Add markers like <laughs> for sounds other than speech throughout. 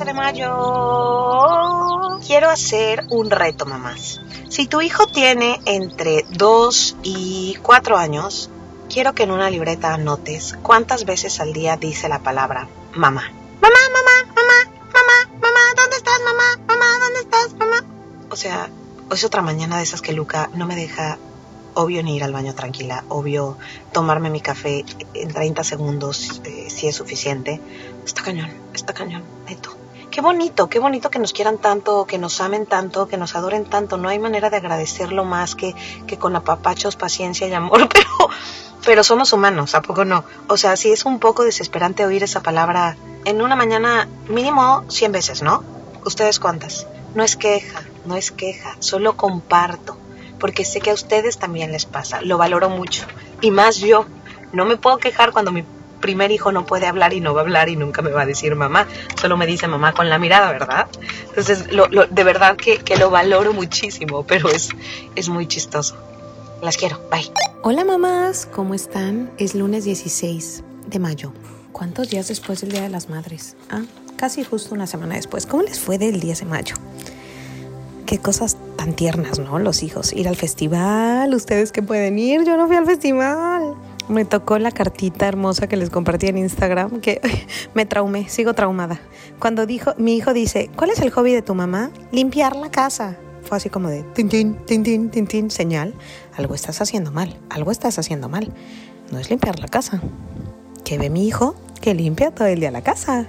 14 de mayo. Quiero hacer un reto, mamás. Si tu hijo tiene entre 2 y 4 años, quiero que en una libreta anotes cuántas veces al día dice la palabra mamá. Mamá, mamá, mamá, mamá, mamá, ¿dónde estás, mamá? Mamá, ¿dónde estás, mamá? O sea, es otra mañana de esas que Luca no me deja obvio ni ir al baño tranquila, obvio tomarme mi café en 30 segundos eh, si es suficiente. Está cañón, está cañón, neto. Qué bonito, qué bonito que nos quieran tanto, que nos amen tanto, que nos adoren tanto. No hay manera de agradecerlo más que, que con apapachos, paciencia y amor, <laughs> pero, pero somos humanos, ¿a poco no? O sea, sí es un poco desesperante oír esa palabra en una mañana mínimo 100 veces, ¿no? ¿Ustedes cuántas? No es queja, no es queja, solo comparto porque sé que a ustedes también les pasa, lo valoro mucho. Y más yo, no me puedo quejar cuando mi primer hijo no puede hablar y no va a hablar y nunca me va a decir mamá, solo me dice mamá con la mirada, ¿verdad? Entonces, de verdad que, que, lo valoro muchísimo, pero es, es muy chistoso. Las quiero, bye. Hola mamás, ¿cómo están? Es lunes 16 de mayo. ¿Cuántos días después del Día de las Madres? Ah, casi justo una semana después. ¿Cómo les fue del 10 de mayo? qué cosas tan tiernas, ¿no? Los hijos. Ir al festival, ustedes que pueden ir, yo no fui al festival. Me tocó la cartita hermosa que les compartí en Instagram, que <laughs> me traumé, sigo traumada. Cuando dijo, mi hijo dice, ¿cuál es el hobby de tu mamá? Limpiar la casa. Fue así como de tin, tin, tin, tin, tin, tin, señal. Algo estás haciendo mal, algo estás haciendo mal. No es limpiar la casa. ¿Qué ve mi hijo? Que limpia todo el día la casa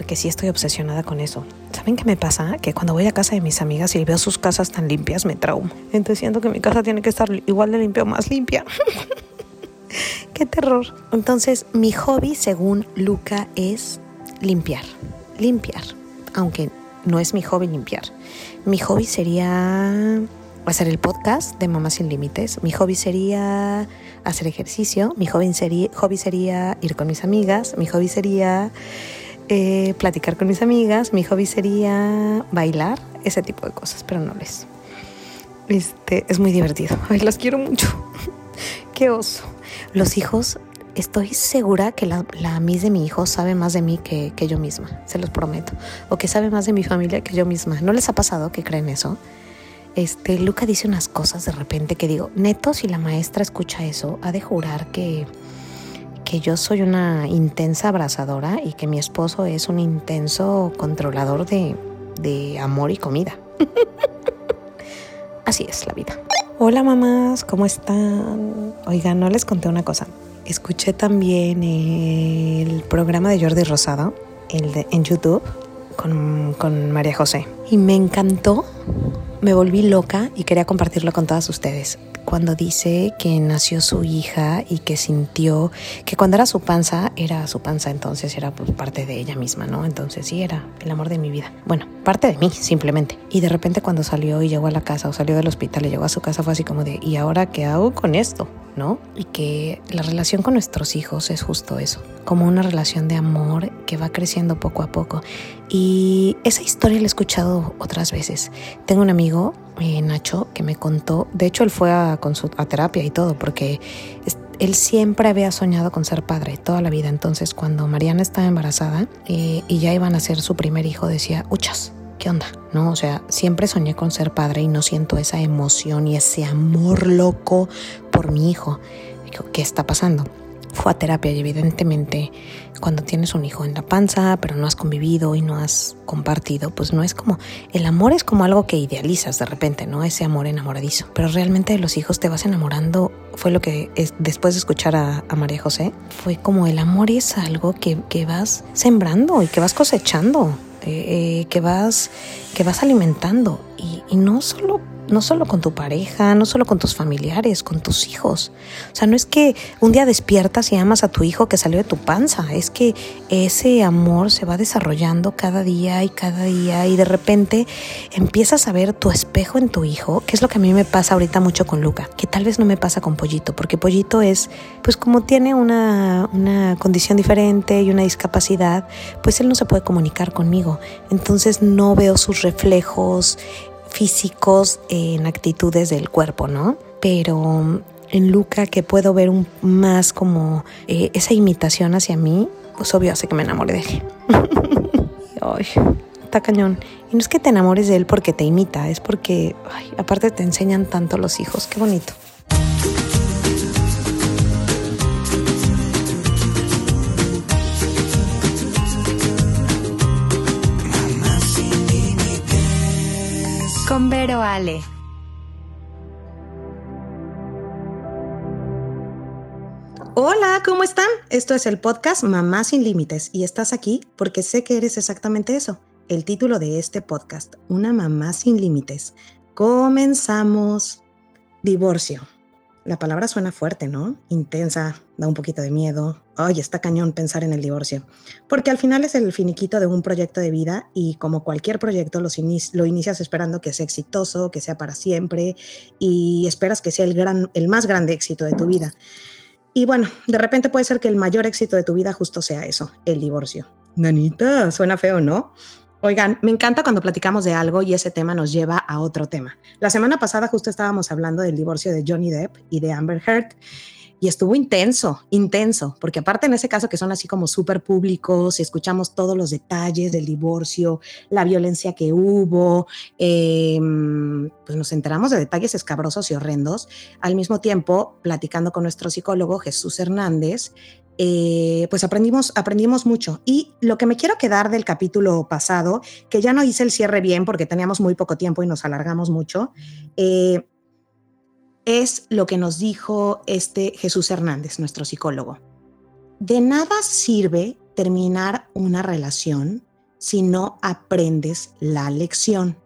porque sí estoy obsesionada con eso. ¿Saben qué me pasa? Que cuando voy a casa de mis amigas y veo sus casas tan limpias, me traumo. Entonces siento que mi casa tiene que estar igual de limpia o más limpia. <laughs> <laughs> qué terror. Entonces, mi hobby, según Luca, es limpiar. Limpiar. Aunque no es mi hobby limpiar. Mi hobby sería hacer el podcast de Mamá Sin Límites. Mi hobby sería hacer ejercicio. Mi hobby sería, hobby sería ir con mis amigas. Mi hobby sería eh, platicar con mis amigas, mi hobby sería bailar, ese tipo de cosas, pero no les. Este, es muy divertido. <laughs> Ay, las quiero mucho. <laughs> Qué oso. Los hijos, estoy segura que la, la Miss de mi hijo sabe más de mí que, que yo misma, se los prometo. O que sabe más de mi familia que yo misma. ¿No les ha pasado que creen eso? Este, Luca dice unas cosas de repente que digo, neto, si la maestra escucha eso, ha de jurar que, que yo soy una intensa abrazadora y que mi esposo es un intenso controlador de, de amor y comida. <laughs> Así es la vida. Hola mamás, ¿cómo están? Oigan, no les conté una cosa. Escuché también el programa de Jordi Rosado el de, en YouTube con, con María José. Y me encantó, me volví loca y quería compartirlo con todas ustedes cuando dice que nació su hija y que sintió que cuando era su panza, era su panza entonces, era pues parte de ella misma, ¿no? Entonces sí, era el amor de mi vida. Bueno, parte de mí, simplemente. Y de repente cuando salió y llegó a la casa o salió del hospital y llegó a su casa fue así como de, ¿y ahora qué hago con esto? ¿No? Y que la relación con nuestros hijos es justo eso, como una relación de amor que va creciendo poco a poco. Y esa historia la he escuchado otras veces. Tengo un amigo, eh, Nacho, que me contó, de hecho él fue a, a terapia y todo, porque él siempre había soñado con ser padre toda la vida. Entonces cuando Mariana estaba embarazada eh, y ya iban a ser su primer hijo, decía, uchas, ¿qué onda? ¿No? O sea, siempre soñé con ser padre y no siento esa emoción y ese amor loco por mi hijo. ¿Qué está pasando? Fue a terapia y evidentemente cuando tienes un hijo en la panza, pero no has convivido y no has compartido, pues no es como, el amor es como algo que idealizas de repente, ¿no? Ese amor enamoradizo. Pero realmente de los hijos te vas enamorando, fue lo que es, después de escuchar a, María José, fue como el amor es algo que, que vas sembrando y que vas cosechando. Eh, que, vas, que vas alimentando y, no solo no solo con tu pareja, no solo con tus familiares, con tus hijos. O sea, no es que un día despiertas y amas a tu hijo que salió de tu panza, es que ese amor se va desarrollando cada día y cada día y de repente empiezas a ver tu espejo en tu hijo, que es lo que a mí me pasa ahorita mucho con Luca, que tal vez no me pasa con Pollito, porque Pollito es, pues como tiene una, una condición diferente y una discapacidad, pues él no se puede comunicar conmigo. Entonces no veo sus reflejos, físicos en actitudes del cuerpo, ¿no? Pero en Luca que puedo ver un, más como eh, esa imitación hacia mí, pues obvio hace que me enamore de él. <laughs> Ay, está cañón. Y no es que te enamores de él porque te imita, es porque, ay, aparte te enseñan tanto los hijos. Qué bonito. Vero Ale. Hola, ¿cómo están? Esto es el podcast Mamá sin Límites y estás aquí porque sé que eres exactamente eso, el título de este podcast, Una mamá sin límites. Comenzamos. Divorcio. La palabra suena fuerte, ¿no? Intensa, da un poquito de miedo. Ay, está cañón pensar en el divorcio. Porque al final es el finiquito de un proyecto de vida y como cualquier proyecto lo inicias esperando que sea exitoso, que sea para siempre y esperas que sea el, gran, el más grande éxito de tu vida. Y bueno, de repente puede ser que el mayor éxito de tu vida justo sea eso, el divorcio. Nanita, suena feo, ¿no? Oigan, me encanta cuando platicamos de algo y ese tema nos lleva a otro tema. La semana pasada justo estábamos hablando del divorcio de Johnny Depp y de Amber Heard y estuvo intenso, intenso, porque aparte en ese caso que son así como súper públicos, escuchamos todos los detalles del divorcio, la violencia que hubo, em, pues nos enteramos de detalles escabrosos y horrendos. Al mismo tiempo, platicando con nuestro psicólogo Jesús Hernández, eh, pues aprendimos, aprendimos mucho. Y lo que me quiero quedar del capítulo pasado, que ya no hice el cierre bien porque teníamos muy poco tiempo y nos alargamos mucho, eh, es lo que nos dijo este Jesús Hernández, nuestro psicólogo. De nada sirve terminar una relación si no aprendes la lección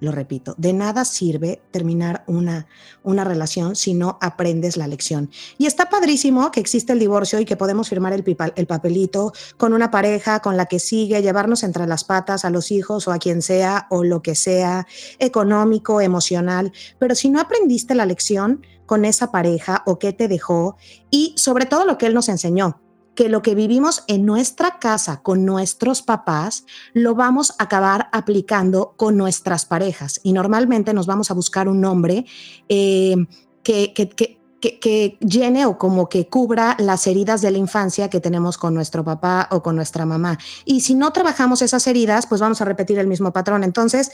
lo repito, de nada sirve terminar una, una relación si no aprendes la lección. Y está padrísimo que existe el divorcio y que podemos firmar el, el papelito con una pareja con la que sigue, llevarnos entre las patas a los hijos o a quien sea o lo que sea, económico, emocional, pero si no aprendiste la lección con esa pareja o qué te dejó y sobre todo lo que él nos enseñó, que lo que vivimos en nuestra casa con nuestros papás lo vamos a acabar aplicando con nuestras parejas. Y normalmente nos vamos a buscar un hombre eh, que, que, que que, llene o como que cubra las heridas de la infancia que tenemos con nuestro papá o con nuestra mamá. Y si no trabajamos esas heridas, pues vamos a repetir el mismo patrón. Entonces,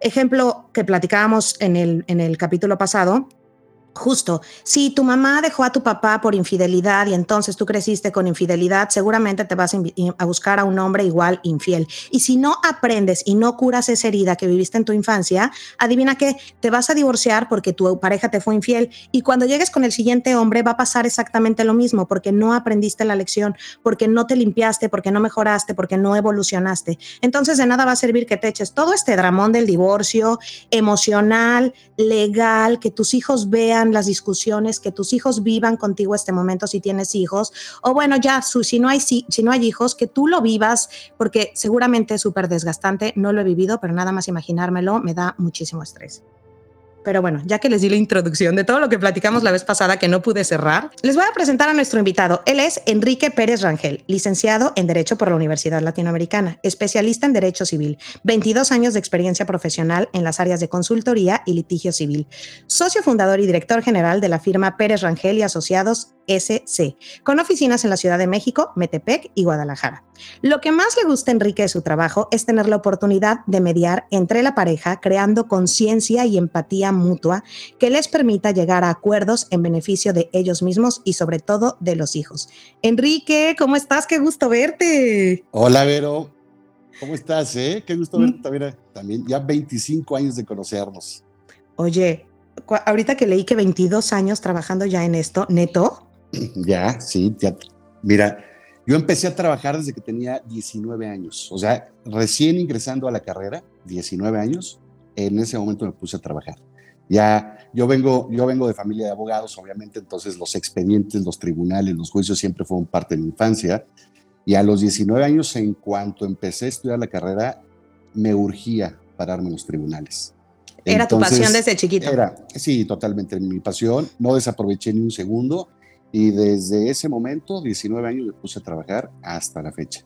ejemplo que platicábamos en el, en el capítulo pasado, Justo, si tu mamá dejó a tu papá por infidelidad y entonces tú creciste con infidelidad, seguramente te vas a buscar a un hombre igual infiel. Y si no aprendes y no curas esa herida que viviste en tu infancia, adivina que te vas a divorciar porque tu pareja te fue infiel y cuando llegues con el siguiente hombre va a pasar exactamente lo mismo porque no aprendiste la lección, porque no te limpiaste, porque no mejoraste, porque no evolucionaste. Entonces de nada va a servir que te eches todo este dramón del divorcio emocional, legal, que tus hijos vean las discusiones, que tus hijos vivan contigo este momento si tienes hijos, o bueno, ya, si no hay, si, si no hay hijos, que tú lo vivas, porque seguramente es súper desgastante, no lo he vivido, pero nada más imaginármelo me da muchísimo estrés. Pero bueno, ya que les di la introducción de todo lo que platicamos la vez pasada que no pude cerrar, les voy a presentar a nuestro invitado. Él es Enrique Pérez Rangel, licenciado en Derecho por la Universidad Latinoamericana, especialista en Derecho Civil, 22 años de experiencia profesional en las áreas de consultoría y litigio civil, socio fundador y director general de la firma Pérez Rangel y Asociados SC, con oficinas en la Ciudad de México, Metepec y Guadalajara. Lo que más le gusta a Enrique de su trabajo es tener la oportunidad de mediar entre la pareja, creando conciencia y empatía mutua que les permita llegar a acuerdos en beneficio de ellos mismos y sobre todo de los hijos. Enrique, ¿cómo estás? Qué gusto verte. Hola, Vero. ¿Cómo estás? Eh? Qué gusto verte mm. también, también. Ya 25 años de conocernos. Oye, ahorita que leí que 22 años trabajando ya en esto, neto. <clears throat> Ya, sí, ya. Mira, yo empecé a trabajar desde que tenía 19 años, o sea, recién ingresando a la carrera, 19 años, en ese momento me puse a trabajar. Ya, yo vengo, yo vengo de familia de abogados, obviamente, entonces los expedientes, los tribunales, los juicios siempre fueron parte de mi infancia. Y a los 19 años, en cuanto empecé a estudiar la carrera, me urgía pararme en los tribunales. ¿Era tu pasión desde chiquito? Era, sí, totalmente mi pasión. No desaproveché ni un segundo y desde ese momento, 19 años, me puse a trabajar hasta la fecha.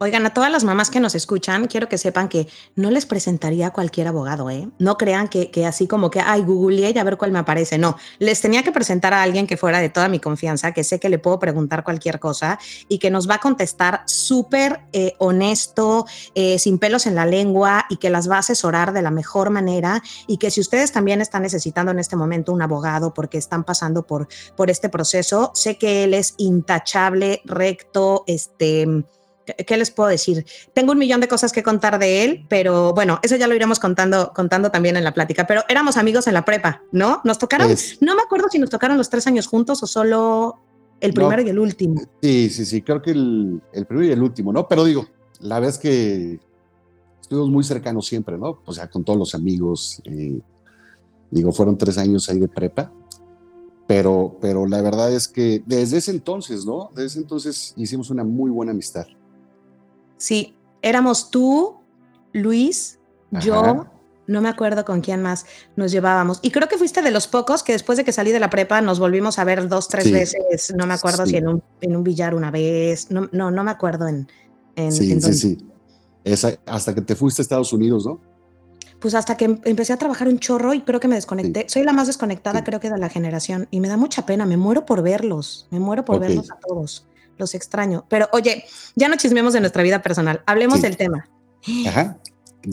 Oigan, a todas las mamás que nos escuchan, quiero que sepan que no les presentaría a cualquier abogado, ¿eh? No crean que, que así como que, ay, googleé y a ver cuál me aparece. No, les tenía que presentar a alguien que fuera de toda mi confianza, que sé que le puedo preguntar cualquier cosa y que nos va a contestar súper eh, honesto, eh, sin pelos en la lengua y que las va a asesorar de la mejor manera y que si ustedes también están necesitando en este momento un abogado porque están pasando por, por este proceso, sé que él es intachable, recto, este ¿Qué les puedo decir? Tengo un millón de cosas que contar de él, pero bueno, eso ya lo iremos contando, contando también en la plática. Pero éramos amigos en la prepa, ¿no? Nos tocaron, no me acuerdo si nos tocaron los tres años juntos o solo el primero y el último. Sí, sí, sí, creo que el, primero y el último, ¿no? Pero digo, la verdad es que estuvimos muy cercanos siempre, ¿no? O sea, con todos los amigos. Eh, digo, fueron tres años ahí de prepa. Pero, pero la verdad es que desde ese entonces, ¿no? Desde ese entonces hicimos una muy buena amistad. Sí, éramos tú, Luis, yo, no me acuerdo con quién más nos llevábamos. Y creo que fuiste de los pocos que después de que salí de la prepa nos volvimos a ver dos, tres veces. No me acuerdo si en un, en un, billar una vez. No, no, no me acuerdo en. en sí, sí, sí. hasta que te fuiste a Estados Unidos, ¿no? Pues hasta que em, empecé a trabajar un chorro y creo que me desconecté. Soy la más desconectada, creo que de la generación. Y me da mucha pena. Me muero por verlos. Me muero por verlos a todos los extraño. Pero oye, ya no chismemos de nuestra vida personal, hablemos del tema. Ajá.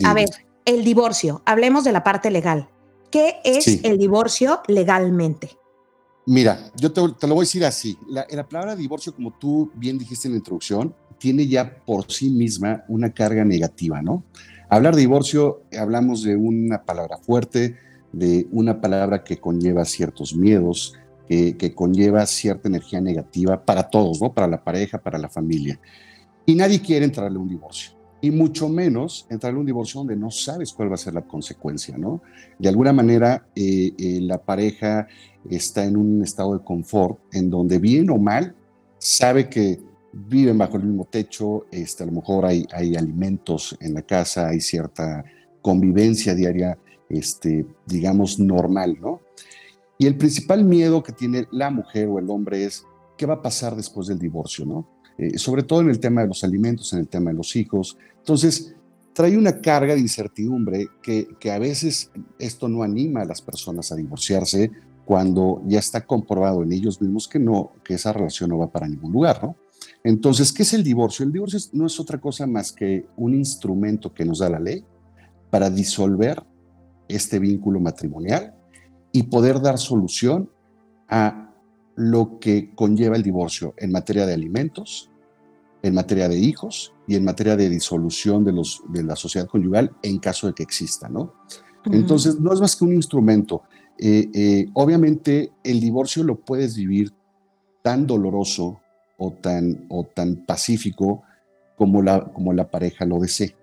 A ver, el divorcio, hablemos de la parte legal. ¿Qué es el divorcio legalmente? Mira, yo te, lo voy a decir así. La, la, palabra divorcio, como tú bien dijiste en la introducción, tiene ya por sí misma una carga negativa, ¿no? Hablar de divorcio, hablamos de una palabra fuerte, de una palabra que conlleva ciertos miedos, que, conlleva cierta energía negativa para todos, ¿no? Para la pareja, para la familia. Y nadie quiere entrarle a un divorcio. Y mucho menos entrarle a un divorcio donde no sabes cuál va a ser la consecuencia, ¿no? De alguna manera, eh, eh, la pareja está en un estado de confort en donde bien o mal sabe que viven bajo el mismo techo, este, a lo mejor hay, hay alimentos en la casa, hay cierta convivencia diaria, este, digamos, normal, ¿no? Y el principal miedo que tiene la mujer o el hombre es qué va a pasar después del divorcio, ¿no? Eh, sobre todo en el tema de los alimentos, en el tema de los hijos. Entonces, trae una carga de incertidumbre que, que a veces esto no anima a las personas a divorciarse cuando ya está comprobado en ellos mismos que no, que esa relación no va para ningún lugar, ¿no? Entonces, ¿qué es el divorcio? El divorcio no es otra cosa más que un instrumento que nos da la ley para disolver este vínculo matrimonial y poder dar solución a lo que conlleva el divorcio en materia de alimentos, en materia de hijos y en materia de disolución de, los, de la sociedad conyugal en caso de que exista, ¿no? Entonces, no es más que un instrumento. Eh, eh, obviamente, el divorcio lo puedes vivir tan doloroso o tan, o tan pacífico como la, como la pareja lo desee.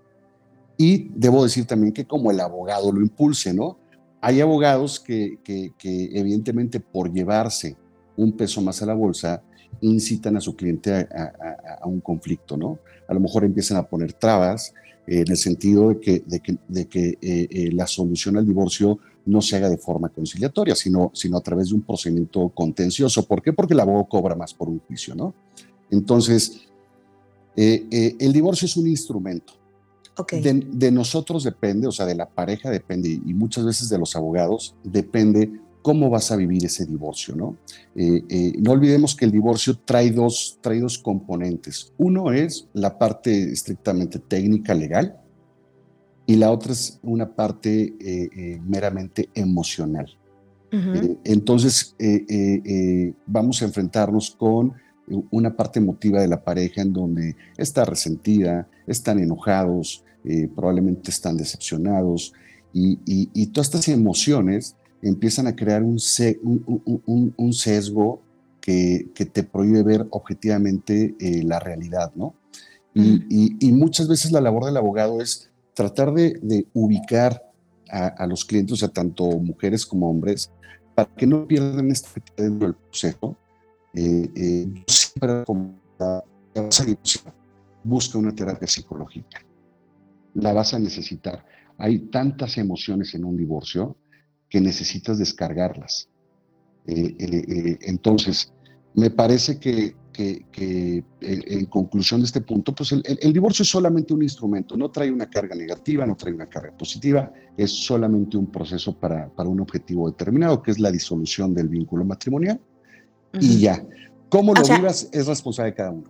Y debo decir también que como el abogado lo impulse, ¿no? Hay abogados que, evidentemente por llevarse un peso más a la bolsa, incitan a su cliente a, un conflicto, ¿no? A lo mejor empiezan a poner trabas eh, en el sentido de que, eh, eh, la solución al divorcio no se haga de forma conciliatoria, sino a través de un procedimiento contencioso. ¿Por qué? Porque el abogado cobra más por un juicio, ¿no? Entonces, el divorcio es un instrumento. De, nosotros depende, o sea, de la pareja depende y muchas veces de los abogados depende cómo vas a vivir ese divorcio, ¿no? Eh, eh, no olvidemos que el divorcio trae dos, trae dos componentes. Uno es la parte estrictamente técnica, legal, y la otra es una parte eh, meramente emocional. entonces, vamos a enfrentarnos con una parte emotiva de la pareja en donde está resentida, están enojados, eh, probablemente están decepcionados y, todas estas emociones empiezan a crear un, un, sesgo que, te prohíbe ver objetivamente eh, la realidad, ¿no? Y, muchas veces la labor del abogado es tratar de, ubicar a, los clientes, o sea, tanto mujeres como hombres, para que no pierdan este dentro del proceso. Eh, eh, siempre busca una terapia psicológica la vas a necesitar. Hay tantas emociones en un divorcio que necesitas descargarlas. Eh, eh, eh, entonces, me parece que, en, conclusión de este punto, pues el, divorcio es solamente un instrumento, no trae una carga negativa, no trae una carga positiva, es solamente un proceso para un objetivo determinado, que es la disolución del vínculo matrimonial. Y ya, cómo lo vivas es responsable de cada uno.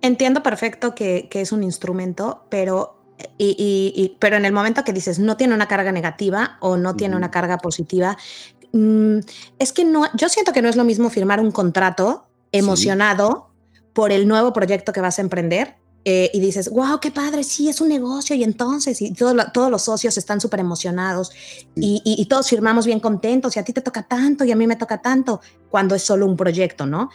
Entiendo perfecto que, que es un instrumento, pero y, pero en el momento que dices no tiene una carga negativa o no tiene una carga positiva, mm, es que no, yo siento que no es lo mismo firmar un contrato emocionado por el nuevo proyecto que vas a emprender eh, y dices, wow, qué padre, sí, es un negocio y entonces, y todos los socios están súper emocionados y, y, todos firmamos bien contentos y a ti te toca tanto y a mí me toca tanto, cuando es solo un proyecto, ¿no?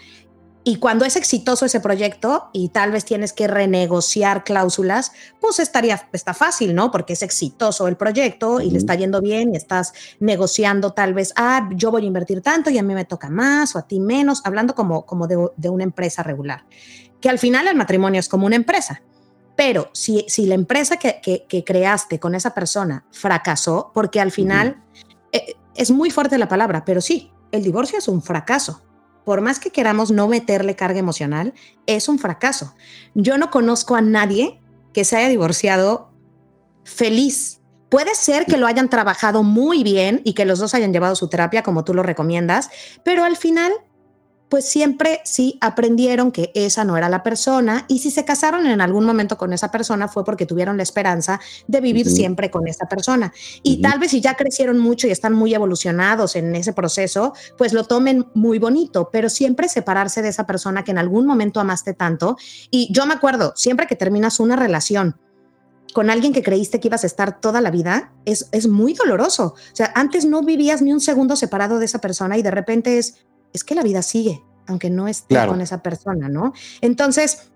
Y cuando es exitoso ese proyecto y tal vez tienes que renegociar cláusulas, pues estaría, está fácil, ¿no? Porque es exitoso el proyecto y le está yendo bien y estás negociando tal vez, ah, yo voy a invertir tanto y a mí me toca más o a ti menos, hablando como, como de, una empresa regular. Que al final el matrimonio es como una empresa. Pero si, si la empresa que, que, creaste con esa persona fracasó, porque al final eh, es muy fuerte la palabra, pero sí, el divorcio es un fracaso por más que queramos no meterle carga emocional, es un fracaso. Yo no conozco a nadie que se haya divorciado feliz. Puede ser que lo hayan trabajado muy bien y que los dos hayan llevado su terapia como tú lo recomiendas, pero al final pues siempre sí aprendieron que esa no era la persona y si se casaron en algún momento con esa persona fue porque tuvieron la esperanza de vivir siempre con esa persona. Y tal vez si ya crecieron mucho y están muy evolucionados en ese proceso, pues lo tomen muy bonito, pero siempre separarse de esa persona que en algún momento amaste tanto. Y yo me acuerdo, siempre que terminas una relación, con alguien que creíste que ibas a estar toda la vida, es, es muy doloroso. O sea, antes no vivías ni un segundo separado de esa persona y de repente es, es que la vida sigue, aunque no esté con esa persona, ¿no? Entonces,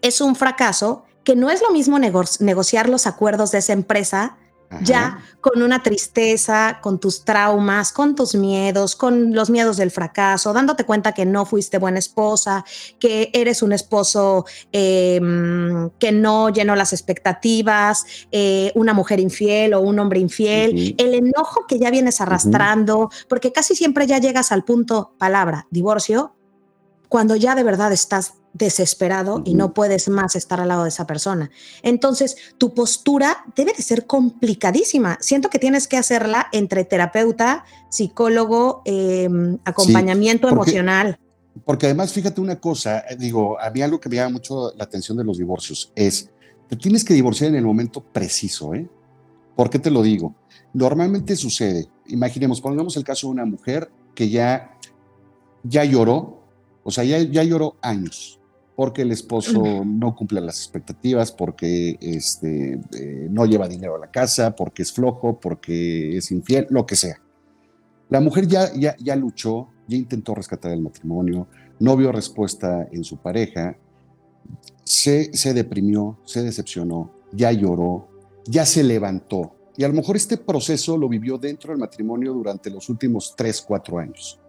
es un fracaso que no es lo mismo negociar los acuerdos de esa empresa ya con una tristeza, con tus traumas, con tus miedos, con los miedos del fracaso, dándote cuenta que no fuiste buena esposa, que eres un esposo em, que no llenó las expectativas, eh, una mujer infiel o un hombre infiel, el enojo que ya vienes arrastrando, porque casi siempre ya llegas al punto, palabra, divorcio, cuando ya de verdad estás desesperado y no puedes más estar al lado de esa persona. Entonces, tu postura debe de ser complicadísima. Siento que tienes que hacerla entre terapeuta, psicólogo, em, acompañamiento emocional. Porque además, fíjate una cosa, eh, digo, a mí algo que me llama mucho la atención de los divorcios es, te tienes que divorciar en el momento preciso, ¿eh? ¿Por qué te lo digo? Normalmente sucede, imaginemos, pongamos el caso de una mujer que ya, ya lloró, o sea, ya, ya lloró años, porque el esposo no cumple las expectativas, porque este, eh, no lleva dinero a la casa, porque es flojo, porque es infiel, lo que sea. La mujer ya, ya, ya luchó, ya intentó rescatar el matrimonio, no vio respuesta en su pareja, se, se deprimió, se decepcionó, ya lloró, ya se levantó. Y a lo mejor este proceso lo vivió dentro del matrimonio durante los últimos tres, cuatro años.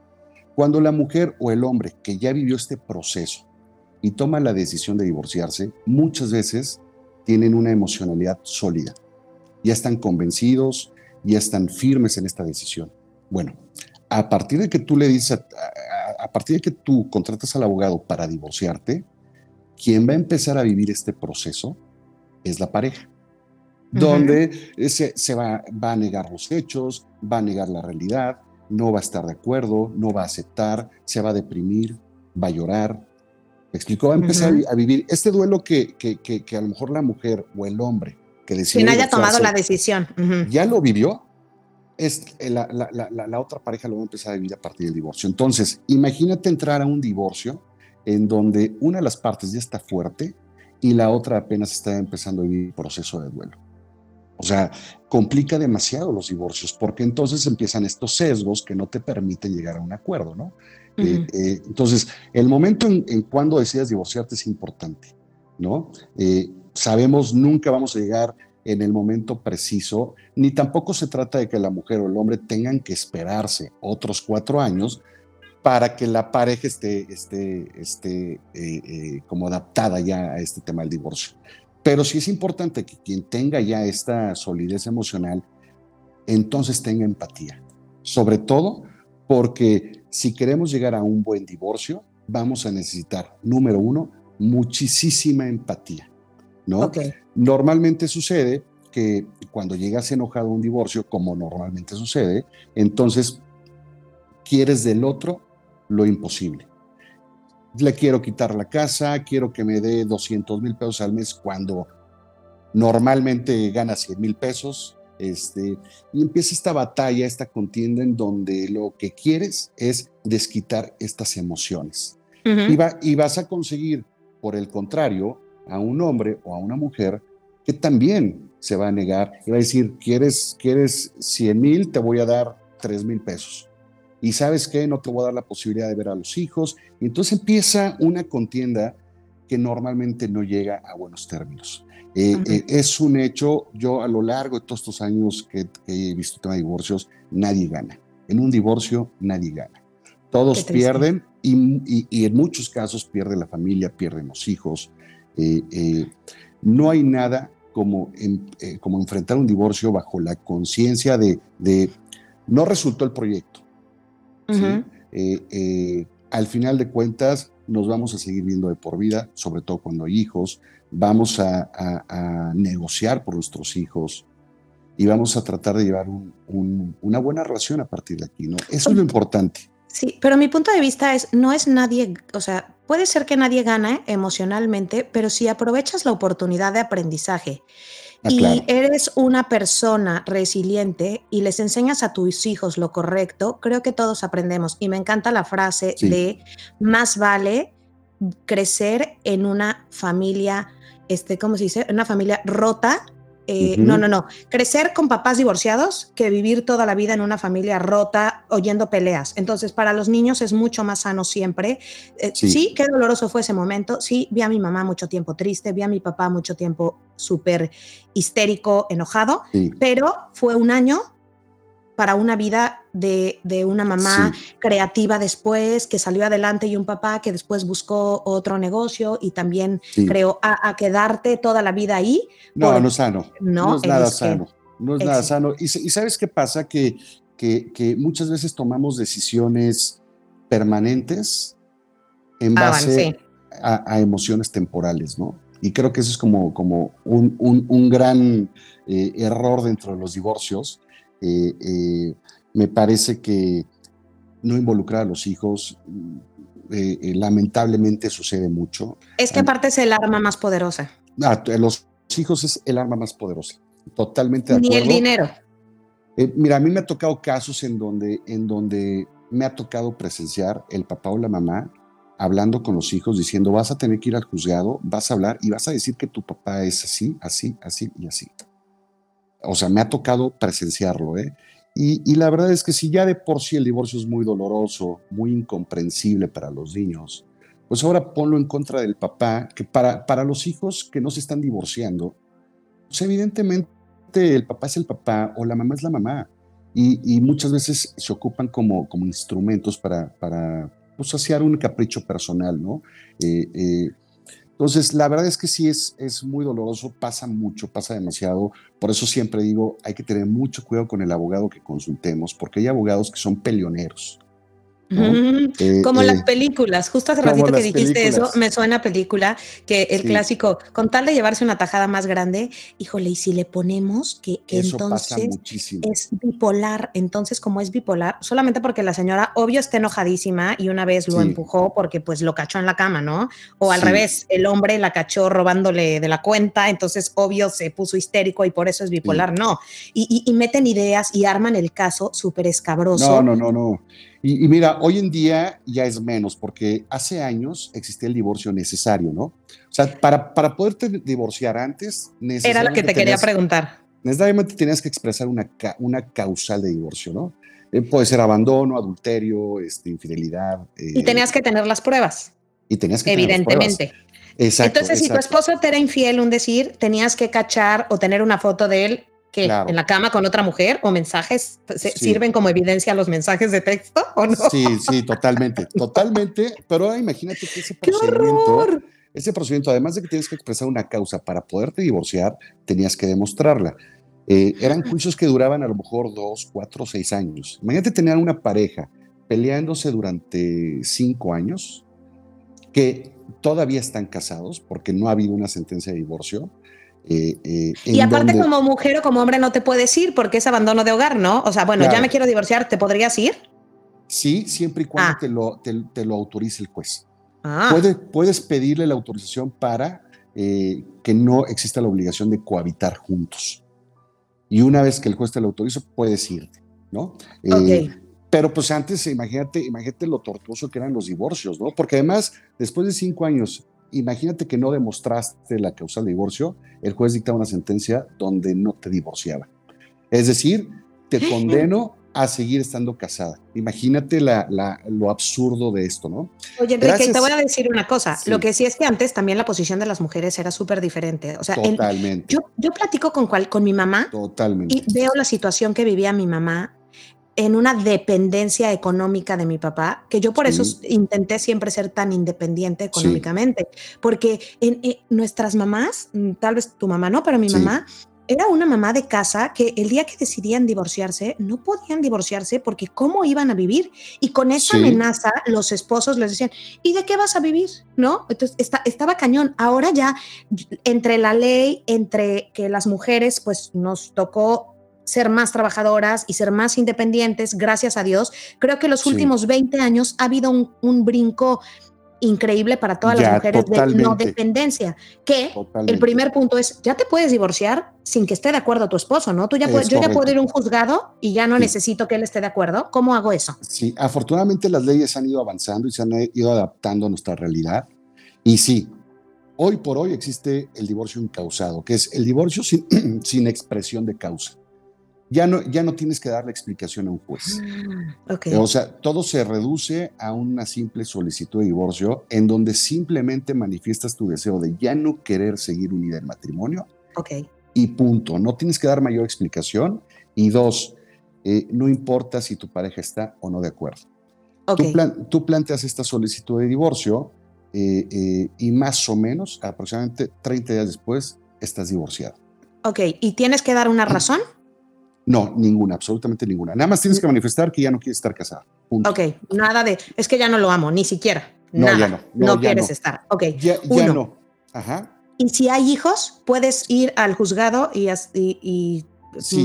Cuando la mujer o el hombre que ya vivió este proceso y toma la decisión de divorciarse, muchas veces tienen una emocionalidad sólida. Ya están convencidos, ya están firmes en esta decisión. Bueno, a partir de que tú le dices, a, partir de que tú contratas al abogado para divorciarte, quien va a empezar a vivir este proceso es la pareja, donde se, se va, va a negar los hechos, va a negar la realidad, no va a estar de acuerdo, no va a aceptar, se va a deprimir, va a llorar, ¿Me explicó? Va a empezar a vivir este duelo que, que, que, a lo mejor la mujer o el hombre que decide. Quien haya tomado la decisión. Ya lo vivió. Es, eh, la, la, la, la, otra pareja lo va a empezar a vivir a partir del divorcio. Entonces, imagínate entrar a un divorcio en donde una de las partes ya está fuerte y la otra apenas está empezando a vivir el proceso de duelo. O sea, complica demasiado los divorcios porque entonces empiezan estos sesgos que no te permiten llegar a un acuerdo, ¿no? Eh, eh, entonces, el momento en, cuando decidas divorciarte es importante, ¿no? Eh, sabemos nunca vamos a llegar en el momento preciso, ni tampoco se trata de que la mujer o el hombre tengan que esperarse otros cuatro años para que la pareja esté, esté, esté como adaptada ya a este tema del divorcio. Pero sí es importante que quien tenga ya esta solidez emocional, entonces tenga empatía. Sobre todo porque si queremos llegar a un buen divorcio, vamos a necesitar, número uno, muchísima empatía, ¿no? Normalmente sucede que cuando llegas enojado a un divorcio, como normalmente sucede, entonces quieres del otro lo imposible. Le quiero quitar la casa, quiero que me dé 200 mil pesos al mes cuando normalmente gana 100 mil pesos. Este, y empieza esta batalla, esta contienda en donde lo que quieres es desquitar estas emociones. Y, va- y vas a conseguir, por el contrario, a un hombre o a una mujer que también se va a negar y va a decir, ¿quieres, quieres 100 mil? Te voy a dar 3 mil pesos. Y sabes qué, no te voy a dar la posibilidad de ver a los hijos. Y entonces empieza una contienda que normalmente no llega a buenos términos. Eh, eh, es un hecho, yo a lo largo de todos estos años que, que he visto tema de divorcios, nadie gana. En un divorcio nadie gana. Todos pierden y, y- y en muchos casos pierde la familia, pierden los hijos. Eh, eh, no hay nada como, en- eh, como enfrentar un divorcio bajo la conciencia de, de no resultó el proyecto. ¿sí? Eh, al final de cuentas, nos vamos a seguir viendo de por vida, sobre todo cuando hay hijos. Vamos a, negociar por nuestros hijos y vamos a tratar de llevar un- un- una buena relación a partir de aquí. ¿no? Eso es lo importante. Sí, pero mi punto de vista es, no es nadie, o sea, puede ser que nadie gane emocionalmente, pero si aprovechas la oportunidad de aprendizaje Ah, y claro. eres una persona resiliente y les enseñas a tus hijos lo correcto, creo que todos aprendemos. Y me encanta la frase Sí. de más vale crecer en una familia, este, ¿cómo se dice? Una familia rota. Eh. No, no, no. Crecer con papás divorciados que vivir toda la vida en una familia rota oyendo peleas. Entonces, para los niños es mucho más sano siempre. Eh, Sí. sí, qué doloroso fue ese momento. Sí, vi a mi mamá mucho tiempo triste, vi a mi papá mucho tiempo súper histérico, enojado, Sí, pero fue un año para una vida de, de una mamá sí, creativa después, que salió adelante y un papá que después buscó otro negocio y también sí. creó a, a quedarte toda la vida ahí. No, por- no es sano. No, No, es nada es que- sano. No es nada sano. Y, sa- y sabes qué pasa? Que, que, que muchas veces tomamos decisiones permanentes en Ah, base bueno, sí. a, a emociones temporales, ¿no? Y creo que eso es como, como un, un- un gran eh, error dentro de los divorcios. Eh, eh, me parece que no involucrar a los hijos, eh, lamentablemente sucede mucho. Es que aparte es el arma más poderosa. Ah, los hijos es el arma más poderosa. Totalmente de Ni acuerdo. el dinero. Mira, a mí me ha tocado casos en donde, en donde me ha tocado presenciar el papá o la mamá hablando con los hijos, diciendo, vas a tener que ir al juzgado, vas a hablar y vas a decir que tu papá es así, así, así y así. O sea, me ha tocado presenciarlo, ¿eh? Y, y la verdad es que si ya de por sí el divorcio es muy doloroso, muy incomprensible para los niños, pues ahora ponlo en contra del papá, que para, para los hijos que no se están divorciando, pues evidentemente el papá es el papá o la mamá es la mamá. Y, y muchas veces se ocupan como, como instrumentos para, para pues, saciar un capricho personal, ¿no? Eh, eh, entonces, la verdad es que sí es, es muy doloroso, pasa mucho, pasa demasiado. Por eso siempre digo, hay que tener mucho cuidado con el abogado que consultemos, porque hay abogados que son peleoneros. Eh, Como eh, las películas, justo hace ratito que dijiste películas. eso, me suena a película que el Sí. clásico, con tal de llevarse una tajada más grande, híjole, y si le ponemos que, entonces es bipolar, entonces como es bipolar, solamente porque la señora obvio está enojadísima y una vez lo Sí. empujó porque pues lo cachó en la cama, ¿no? O al Sí. revés, el hombre la cachó robándole de la cuenta, entonces obvio se puso histérico y por eso es bipolar, no. Y, y- y meten ideas y arman el caso súper escabroso. No, no, no, no. Y, y mira, hoy en día ya es menos, porque hace años existía el divorcio necesario, ¿no? O sea, para, para poderte divorciar antes, Era lo que te quería tenías- preguntar. necesariamente tenías que expresar una, una causal de divorcio, ¿no? Eh, puede ser abandono, adulterio, este, infidelidad. eh, Y tenías que tener las pruebas, y tenías que tener las pruebas. evidentemente. Exacto. Entonces, si tu esposo te era infiel, un decir, tenías que cachar o tener una foto de él que Claro. en la cama con otra mujer o mensajes ¿se- Sí. sirven como evidencia los mensajes de texto o no. Sí, sí, totalmente, <laughs> totalmente. Pero ahora imagínate que ese ¡Qué procedimiento, horror! ese procedimiento, además de que tienes que expresar una causa para poderte divorciar, tenías que demostrarla. Eh, eran juicios que duraban a lo mejor dos, cuatro, seis años. Imagínate tener una pareja peleándose durante cinco años. que todavía están casados porque no ha habido una sentencia de divorcio. Eh, eh, y aparte como mujer o como hombre no te puedes ir porque es abandono de hogar, ¿no? O sea, bueno, ya me quiero divorciar, ¿te podrías ir? Sí, siempre y cuando ah. te, lo, te, lo autorice el juez. Ah. puedes pedirle la autorización para eh, que no exista la obligación de cohabitar juntos. Y una vez que el juez te lo autoriza, puedes irte, ¿no? Pero pues antes, imagínate, imagínate lo tortuoso que eran los divorcios, ¿no? Porque además, después de cinco años, imagínate que no demostraste la causa del divorcio, el juez dicta una sentencia donde no te divorciaba. Es decir, te condeno a seguir estando casada. Imagínate la, lo absurdo de esto, ¿no? Oye, Enrique, te voy a decir una cosa. Lo que sí es que antes también la posición de las mujeres era súper diferente. O sea, Totalmente. yo, yo platico con, cual, con mi mamá Totalmente. y veo la situación que vivía mi mamá en una dependencia económica de mi papá, que yo por eso intenté siempre ser tan independiente económicamente, porque en, nuestras mamás, mm, tal vez tu mamá no, pero mi mamá era una mamá de casa que el día que decidían divorciarse, no podían divorciarse porque cómo iban a vivir. Y con esa amenaza, los esposos les decían, ¿y de qué vas a vivir? ¿No? Entonces estaba cañón. Ahora ya, entre la ley, entre que las mujeres, pues nos tocó ser más trabajadoras y ser más independientes, gracias a Dios. Creo que los últimos 20 años ha habido un, brinco increíble para todas las mujeres de no dependencia, que el primer punto es, ya te puedes divorciar sin que esté de acuerdo tu esposo, ¿no? Tú ya yo ya puedo ir a un juzgado y ya no necesito que él esté de acuerdo. ¿Cómo hago eso? Sí, afortunadamente las leyes han ido avanzando y se han ido adaptando a nuestra realidad. Y sí, hoy por hoy existe el divorcio incausado, que es el divorcio sin, <clears throat> sin expresión de causa ya no, ya no tienes que darle explicación a un juez. Ah, o sea, todo se reduce a una simple solicitud de divorcio en donde simplemente manifiestas tu deseo de ya no querer seguir unida en matrimonio. Okay. Y punto. No tienes que dar mayor explicación. Y dos, eh, no importa si tu pareja está o no de acuerdo. Okay. Tú, planteas esta solicitud de divorcio eh, eh, y más o menos, aproximadamente 30 días después, estás divorciado. Ok, ¿y tienes que dar una razón? No, ninguna, absolutamente ninguna. Nada más tienes que manifestar que ya no quieres estar casada. Ok, nada de, es que ya no lo amo, ni siquiera. No, ya no. No, quieres estar. Ok. Ya, no. Ajá. Y si hay hijos, puedes ir al juzgado y, y,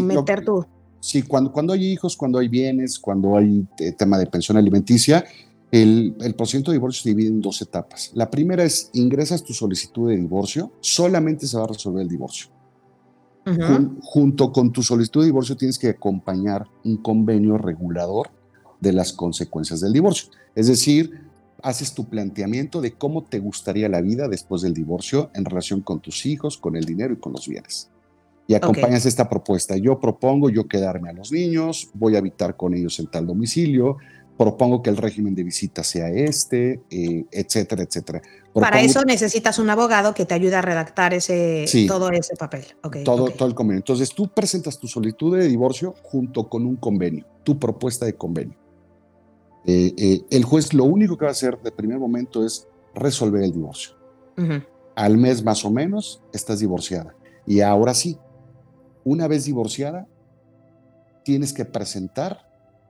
meter tu. Sí, cuando, cuando hay hijos, cuando hay bienes, cuando hay eh, tema de pensión alimenticia, el, el, procedimiento de divorcio se divide en dos etapas. La primera es ingresas tu solicitud de divorcio, solamente se va a resolver el divorcio junto con tu solicitud de divorcio tienes que acompañar un convenio regulador de las consecuencias del divorcio. Es decir, haces tu planteamiento de cómo te gustaría la vida después del divorcio en relación con tus hijos, con el dinero y con los bienes. Y acompañas esta propuesta. Yo propongo yo quedarme a los niños, voy a habitar con ellos en tal domicilio, propongo que el régimen de visita sea este, eh, etcétera, etcétera. Para eso necesitas un abogado que te ayude a redactar ese, todo ese papel. todo, todo el convenio. Entonces tú presentas tu solicitud de divorcio junto con un convenio, tu propuesta de convenio. Eh, eh, el juez lo único que va a hacer de primer momento es resolver el divorcio. Al mes más o menos estás divorciada. Y ahora sí, una vez divorciada, tienes que presentar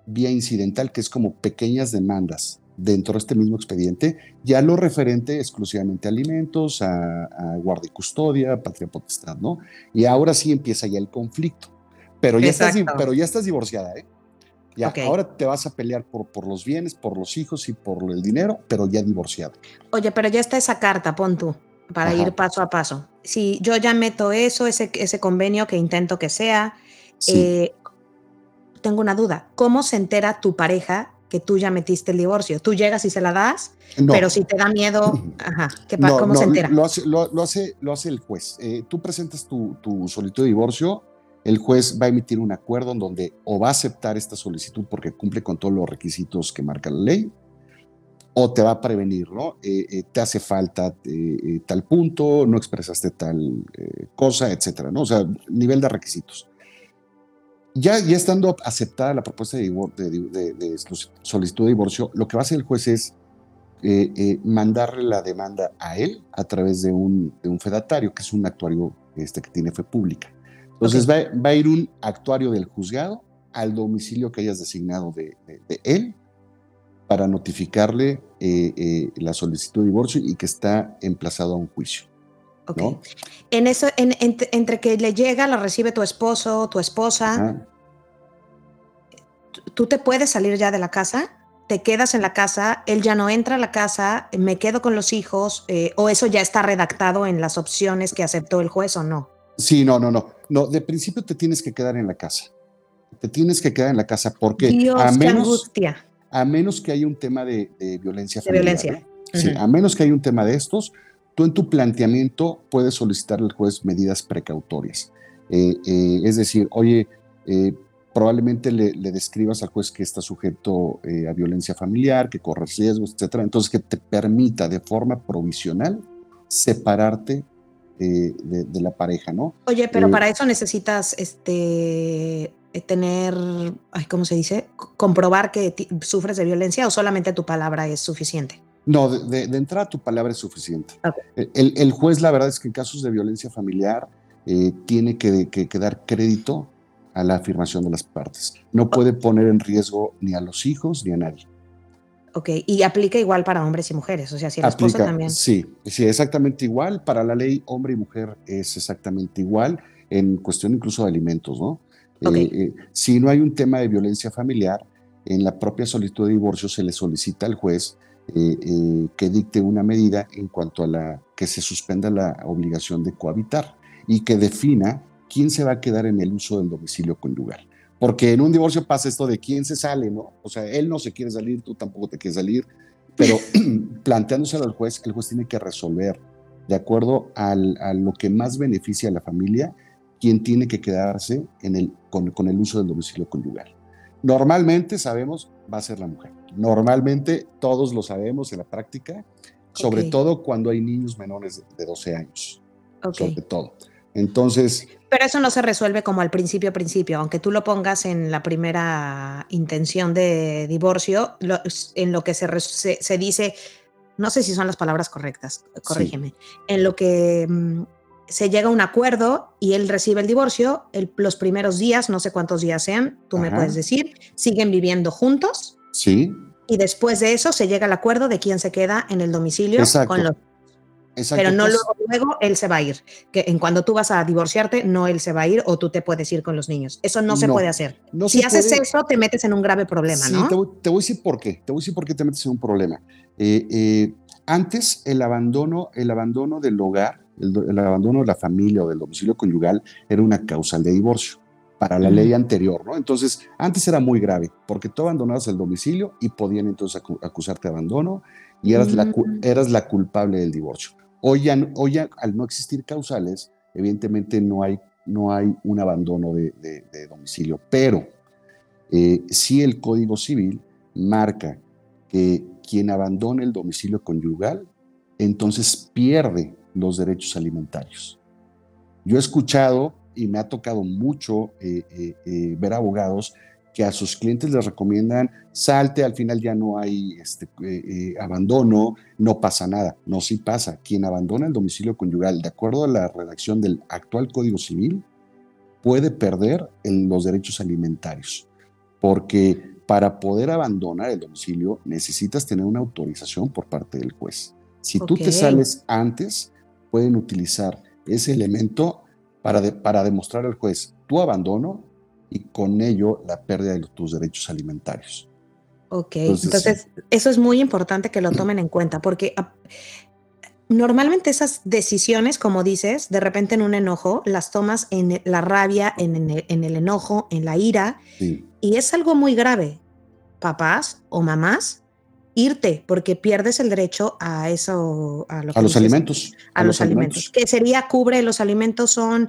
vía incidental, que es como pequeñas demandas dentro de este mismo expediente, ya lo referente exclusivamente a alimentos, a, guardia y custodia, patria potestad, ¿no? Y ahora sí empieza ya el conflicto. Pero ya, estás, pero ya estás divorciada, ¿eh? Ya, ahora te vas a pelear por, por los bienes, por los hijos y por el dinero, pero ya divorciada. Oye, pero ya está esa carta, pon tú, para ir paso a paso. Si yo ya meto eso, ese, ese convenio que intento que sea, eh, tengo una duda. ¿Cómo se entera tu pareja que tú ya metiste el divorcio? Tú llegas y se la das, pero si te da miedo, <laughs> ajá, ¿qué ¿cómo se entera? Lo hace, lo, hace, lo hace el juez. Eh, tú presentas tu, tu solicitud de divorcio, el juez va a emitir un acuerdo en donde o va a aceptar esta solicitud porque cumple con todos los requisitos que marca la ley, o te va a prevenir, ¿no? Eh, eh, te hace falta tal punto, no expresaste tal cosa, etcétera, ¿no? O sea, nivel de requisitos. Ya, ya estando aceptada la propuesta de, de, solicitud de divorcio, lo que va a hacer el juez es eh, eh, mandarle la demanda a él a través de un, un fedatario, que es un actuario este, que tiene fe pública. Entonces va, va, a ir un actuario del juzgado al domicilio que hayas designado de, él para notificarle la solicitud de divorcio y que está emplazado a un juicio. Ok. En eso, entre que le llega, la recibe tu esposo, tu esposa, ¿tú te puedes salir ya de la casa? ¿Te quedas en la casa? ¿Él ya no entra a la casa? ¿Me quedo con los hijos? Eh, ¿O eso ya está redactado en las opciones que aceptó el juez o no? Sí, no, no, no. No, de principio te tienes que quedar en la casa. Te tienes que quedar en la casa porque Dios, a menos, angustia. A menos que haya un tema de, violencia familiar. violencia. ¿eh? Sí, a menos que haya un tema de estos, tú en tu planteamiento puedes solicitar al juez medidas precautorias. Eh, eh, es decir, oye, eh, probablemente le, describas al juez que está sujeto a violencia familiar, que corre riesgos, etcétera. Entonces, que te permita de forma provisional separarte de, la pareja, ¿no? Oye, pero para eso necesitas este tener, ¿cómo se dice? Comprobar que sufres de violencia o solamente tu palabra es suficiente. No, de, entrada tu palabra es suficiente. El, juez, la verdad es que en casos de violencia familiar eh, tiene que, dar crédito a la afirmación de las partes. No puede poner en riesgo ni a los hijos ni a nadie. Ok, y aplica igual para hombres y mujeres, o sea, si la esposa también. Sí, sí, exactamente igual. Para la ley, hombre y mujer es exactamente igual, en cuestión incluso de alimentos, ¿no? Eh, eh, si no hay un tema de violencia familiar, en la propia solicitud de divorcio se le solicita al juez eh, eh, que dicte una medida en cuanto a la que se suspenda la obligación de cohabitar y que defina quién se va a quedar en el uso del domicilio conyugal. Porque en un divorcio pasa esto de quién se sale, ¿no? O sea, él no se quiere salir, tú tampoco te quieres salir, pero <clears throat> planteándoselo al juez, el juez tiene que resolver de acuerdo a lo que más beneficia a la familia, quién tiene que quedarse en el, con, con el uso del domicilio conyugal. Normalmente sabemos va a ser la mujer. Normalmente todos lo sabemos en la práctica, sobre todo cuando hay niños menores de 12 años. Sobre todo. Entonces. Pero eso no se resuelve como al principio, principio, aunque tú lo pongas en la primera intención de divorcio, en lo que se, se, dice, no sé si son las palabras correctas, corrígeme, en lo que mm, se llega a un acuerdo y él recibe el divorcio, los primeros días, no sé cuántos días sean, tú me puedes decir, siguen viviendo juntos. Sí. Y después de eso se llega al acuerdo de quién se queda en el domicilio con los Pero no luego, luego él se va a ir. Que en cuando tú vas a divorciarte, no él se va a ir o tú te puedes ir con los niños. Eso no, se puede hacer. si haces eso, te metes en un grave problema, ¿no? Te voy, te voy, a decir por qué. Te voy a decir por qué te metes en un problema. Eh, eh, antes, el abandono, el abandono del hogar el, abandono de la familia o del domicilio conyugal era una causal de divorcio para la ley anterior, ¿no? Entonces, antes era muy grave, porque tú abandonabas el domicilio y podían entonces acusarte de abandono y eras, la, mm. eras la culpable del divorcio. Hoy ya, hoy al no existir causales, evidentemente no hay, no hay un abandono de, domicilio, pero eh, si el Código Civil marca que quien abandona el domicilio conyugal, entonces pierde los derechos alimentarios. Yo he escuchado y me ha tocado mucho eh, eh, eh, ver abogados que a sus clientes les recomiendan salte, al final ya no hay este, abandono, no pasa nada. No, sí pasa. Quien abandona el domicilio conyugal, de acuerdo a la redacción del actual Código Civil, puede perder los derechos alimentarios, porque para poder abandonar el domicilio necesitas tener una autorización por parte del juez. Si tú te sales antes, pueden utilizar ese elemento para, para demostrar al juez tu abandono y con ello la pérdida de tus derechos alimentarios. Ok, entonces, eso es muy importante que lo tomen en cuenta porque ah, normalmente esas decisiones, como dices, de repente en un enojo, las tomas en la rabia, en, el, enojo, en la ira, y es algo muy grave. Papás o mamás irte porque pierdes el derecho a eso, a, los alimentos. A, los, alimentos. Que sería, cubre los alimentos, son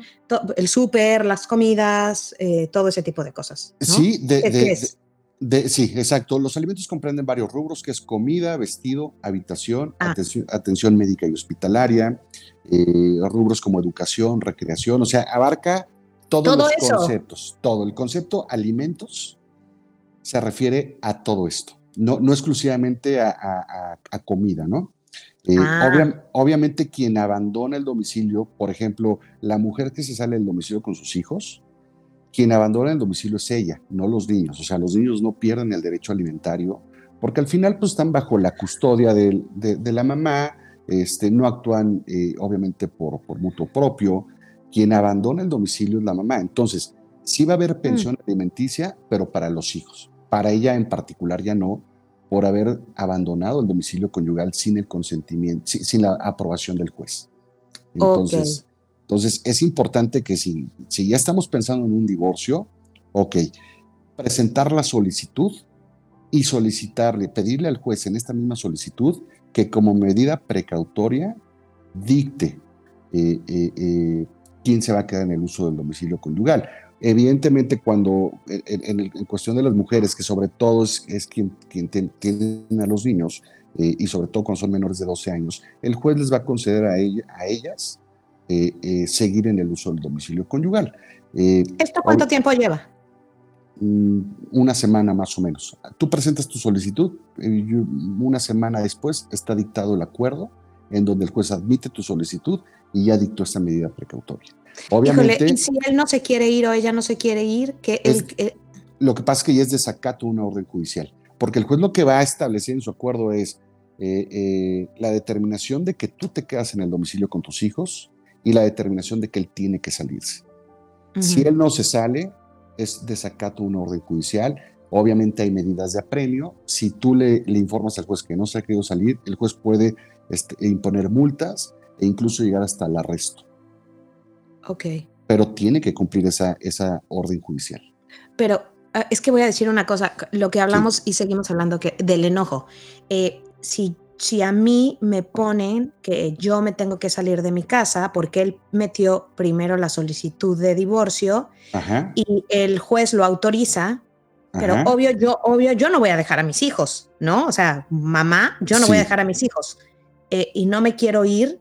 el súper, las comidas, eh, todo ese tipo de cosas. Sí, de, sí, exacto. Los alimentos comprenden varios rubros, que es comida, vestido, habitación, ah. atención, médica y hospitalaria, eh, rubros como educación, recreación, o sea, abarca todos los conceptos. Todo el concepto alimentos se refiere a todo esto no, no exclusivamente a, comida, ¿no? Eh, ah. obviamente quien abandona el domicilio, por ejemplo, la mujer que se sale del domicilio con sus hijos, quien abandona el domicilio es ella, no los niños. O sea, los niños no pierden el derecho alimentario porque al final pues están bajo la custodia de, la mamá, este, no actúan eh, obviamente por, por mutuo propio, quien abandona el domicilio es la mamá. Entonces, sí va a haber pensión mm. alimenticia, pero para los hijos. Para ella en particular ya no, por haber abandonado el domicilio conyugal sin el consentimiento, sin, la aprobación del juez. Entonces, entonces es importante que si, si ya estamos pensando en un divorcio, ok, presentar la solicitud y solicitarle, pedirle al juez en esta misma solicitud que como medida precautoria dicte eh, eh, eh, quién se va a quedar en el uso del domicilio conyugal. Evidentemente, cuando en, cuestión de las mujeres, que sobre todo es, quien, quien tienen a los niños, y sobre todo cuando son menores de 12 años, el juez les va a conceder a, a ellas seguir en el uso del domicilio conyugal. ¿Esto cuánto tiempo lleva? Mm, una semana más o menos. Tú presentas tu solicitud, una semana después está dictado el acuerdo en donde el juez admite tu solicitud y ya dictó esta medida precautoria. Obviamente, y si él no se quiere ir o ella no se quiere ir, que lo que pasa es que ya es desacato una orden judicial, porque el juez lo que va a establecer en su acuerdo es eh, eh, la determinación de que tú te quedas en el domicilio con tus hijos y la determinación de que él tiene que salirse. Si él no se sale, es desacato una orden judicial. Obviamente hay medidas de apremio. Si tú le, le informas al juez que no se ha querido salir, el juez puede este, imponer multas e incluso llegar hasta el arresto. Ok. Pero tiene que cumplir esa, esa orden judicial. Pero ah, es que voy a decir una cosa, lo que hablamos y seguimos hablando que, del enojo. Eh, si si a mí me ponen que yo me tengo que salir de mi casa porque él metió primero la solicitud de divorcio y el juez lo autoriza, pero obvio yo, obvio yo no voy a dejar a mis hijos, ¿no? O sea, mamá, yo no voy a dejar a mis hijos eh, y no me quiero ir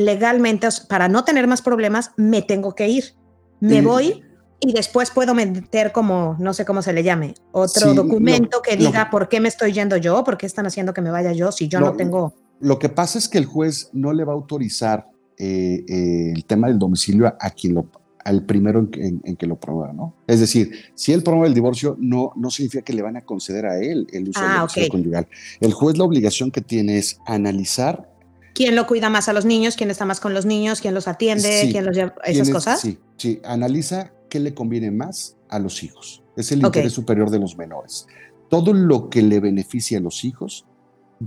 legalmente para no tener más problemas, me tengo que ir. Me voy y después puedo meter como, no sé cómo se le llame, otro documento que diga por qué me estoy yendo yo, por qué están haciendo que me vaya yo si yo no tengo... Lo que pasa es que el juez no le va a autorizar eh, eh, el tema del domicilio a, quien lo, al primero en, que lo promueva, ¿no? Es decir, si él promueve el divorcio, no, no significa que le van a conceder a él el uso del ah, domicilio conyugal. El juez la obligación que tiene es analizar quién lo cuida más a los niños, quién está más con los niños, quién los atiende, quién los lleva, esas cosas. Sí, sí, analiza qué le conviene más a los hijos. Es el interés superior de los menores. Todo lo que le beneficie a los hijos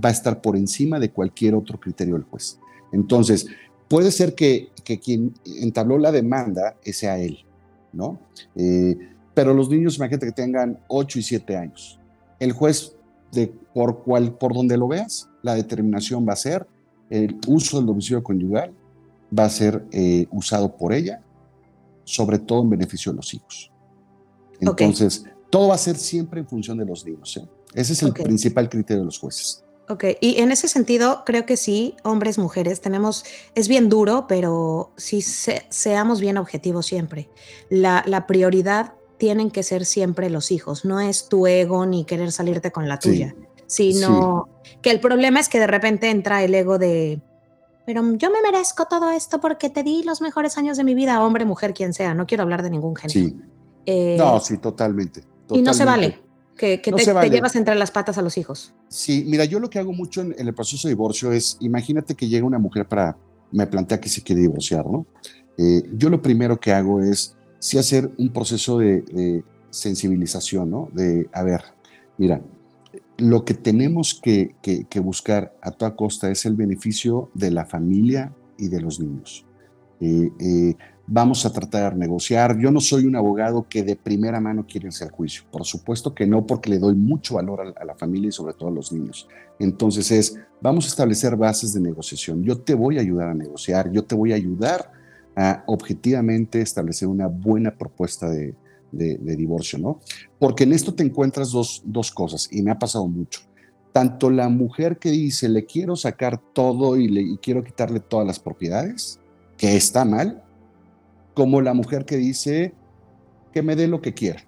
va a estar por encima de cualquier otro criterio del juez. Entonces, puede ser que, quien entabló la demanda sea él, ¿no? Eh, pero los niños, imagínate que tengan 8 y 7 años. El juez, de, por, cual, por donde lo veas, la determinación va a ser el uso del domicilio conyugal va a ser eh, usado por ella sobre todo en beneficio de los hijos. Entonces, todo va a ser siempre en función de los niños. ¿eh? Ese es el principal criterio de los jueces. Ok, y en ese sentido, creo que sí, hombres, mujeres, tenemos, es bien duro, pero sí seamos bien objetivos siempre. La, la, prioridad tienen que ser siempre los hijos, no es tu ego ni querer salirte con la tuya, sino que el problema es que de repente entra el ego de, pero yo me merezco todo esto porque te di los mejores años de mi vida, hombre, mujer, quien sea. No quiero hablar de ningún género. Sí. Eh, no, sí, totalmente, Y no se vale que, te, llevas entre las patas a los hijos. Sí, mira, yo lo que hago mucho en, el proceso de divorcio es, imagínate que llega una mujer para, me plantea que se quiere divorciar, ¿no? Eh, yo lo primero que hago es, sí hacer un proceso de, de sensibilización, ¿no? De, a ver, mira, lo que tenemos que, buscar a toda costa es el beneficio de la familia y de los niños. Eh, eh, vamos a tratar de negociar. Yo no soy un abogado que de primera mano quiere hacer juicio. Por supuesto que no, porque le doy mucho valor a, la familia y sobre todo a los niños. Entonces es, vamos a establecer bases de negociación. Yo te voy a ayudar a negociar, yo te voy a ayudar a objetivamente establecer una buena propuesta de, de, divorcio, ¿no? Porque en esto te encuentras dos, dos cosas y me ha pasado mucho. Tanto la mujer que dice, le quiero sacar todo y, le, quiero quitarle todas las propiedades, que está mal, como la mujer que dice, que me dé lo que quiera.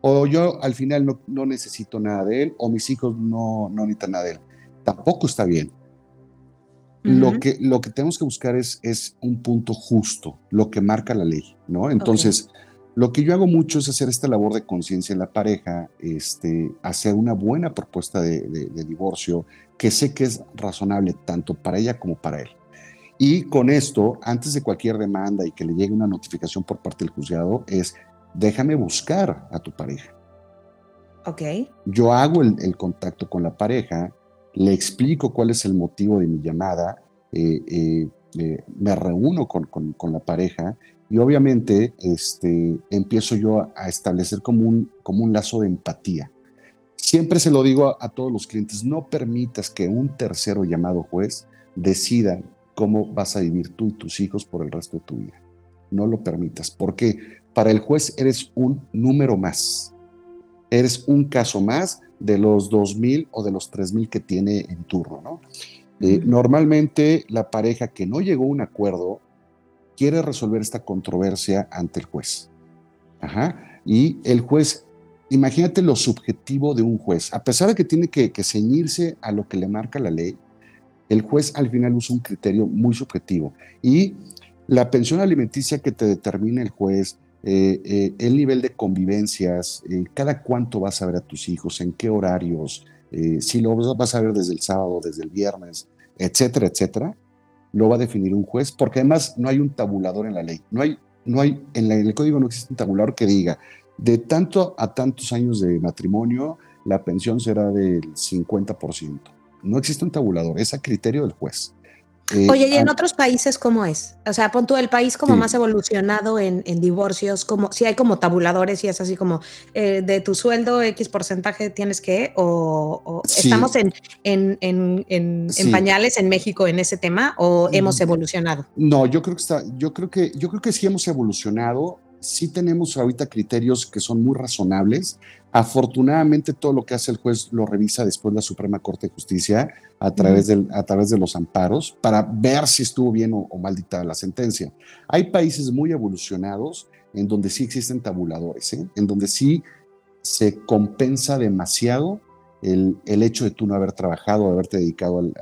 O yo al final no, no necesito nada de él, o mis hijos no, no necesitan nada de él. Tampoco está bien. lo, que, lo que tenemos que buscar es, es un punto justo, lo que marca la ley, ¿no? Entonces, Lo que yo hago mucho es hacer esta labor de conciencia en la pareja, este, hacer una buena propuesta de, de, divorcio que sé que es razonable tanto para ella como para él. Y con esto, antes de cualquier demanda y que le llegue una notificación por parte del juzgado, es déjame buscar a tu pareja. Ok. Yo hago el, contacto con la pareja, le explico cuál es el motivo de mi llamada, eh, eh, eh, me reúno con, con, la pareja y obviamente este, empiezo yo a establecer como un, como un lazo de empatía. Siempre se lo digo a, a todos los clientes, no permitas que un tercero llamado juez decida cómo vas a vivir tú y tus hijos por el resto de tu vida. No lo permitas, porque para el juez eres un número más. Eres un caso más de los 2.000 o de los 3.000 que tiene en turno, ¿no? Eh, normalmente la pareja que no llegó a un acuerdo quiere resolver esta controversia ante el juez. Ajá. Y el juez, imagínate lo subjetivo de un juez. A pesar de que tiene que, que ceñirse a lo que le marca la ley, el juez al final usa un criterio muy subjetivo. Y la pensión alimenticia que te determina el juez, eh, eh, el nivel de convivencias, eh, cada cuánto vas a ver a tus hijos, en qué horarios, si lo vas a ver desde el sábado, desde el viernes, etcétera, etcétera, lo va a definir un juez, porque además no hay un tabulador en la ley. No hay, no hay, en, en el código no existe un tabulador que diga, de tanto a tantos años de matrimonio, la pensión será del 50%. No existe un tabulador, es a criterio del juez. Eh, Oye, ¿y en otros países cómo es? O sea, pon tú el país como más evolucionado en, divorcios, como si hay como tabuladores y es así como eh, de tu sueldo X porcentaje tienes que, o, estamos en, en, pañales en México en ese tema, o hemos evolucionado. No, yo creo que está, yo creo que, yo creo que sí hemos evolucionado sí tenemos ahorita criterios que son muy razonables. Afortunadamente todo lo que hace el juez lo revisa después la Suprema Corte de Justicia a través, del, a través de los amparos para ver si estuvo bien o, mal dictada la sentencia. Hay países muy evolucionados en donde sí existen tabuladores, ¿eh? en donde sí se compensa demasiado el, el, hecho de tú no haber trabajado, haberte dedicado al,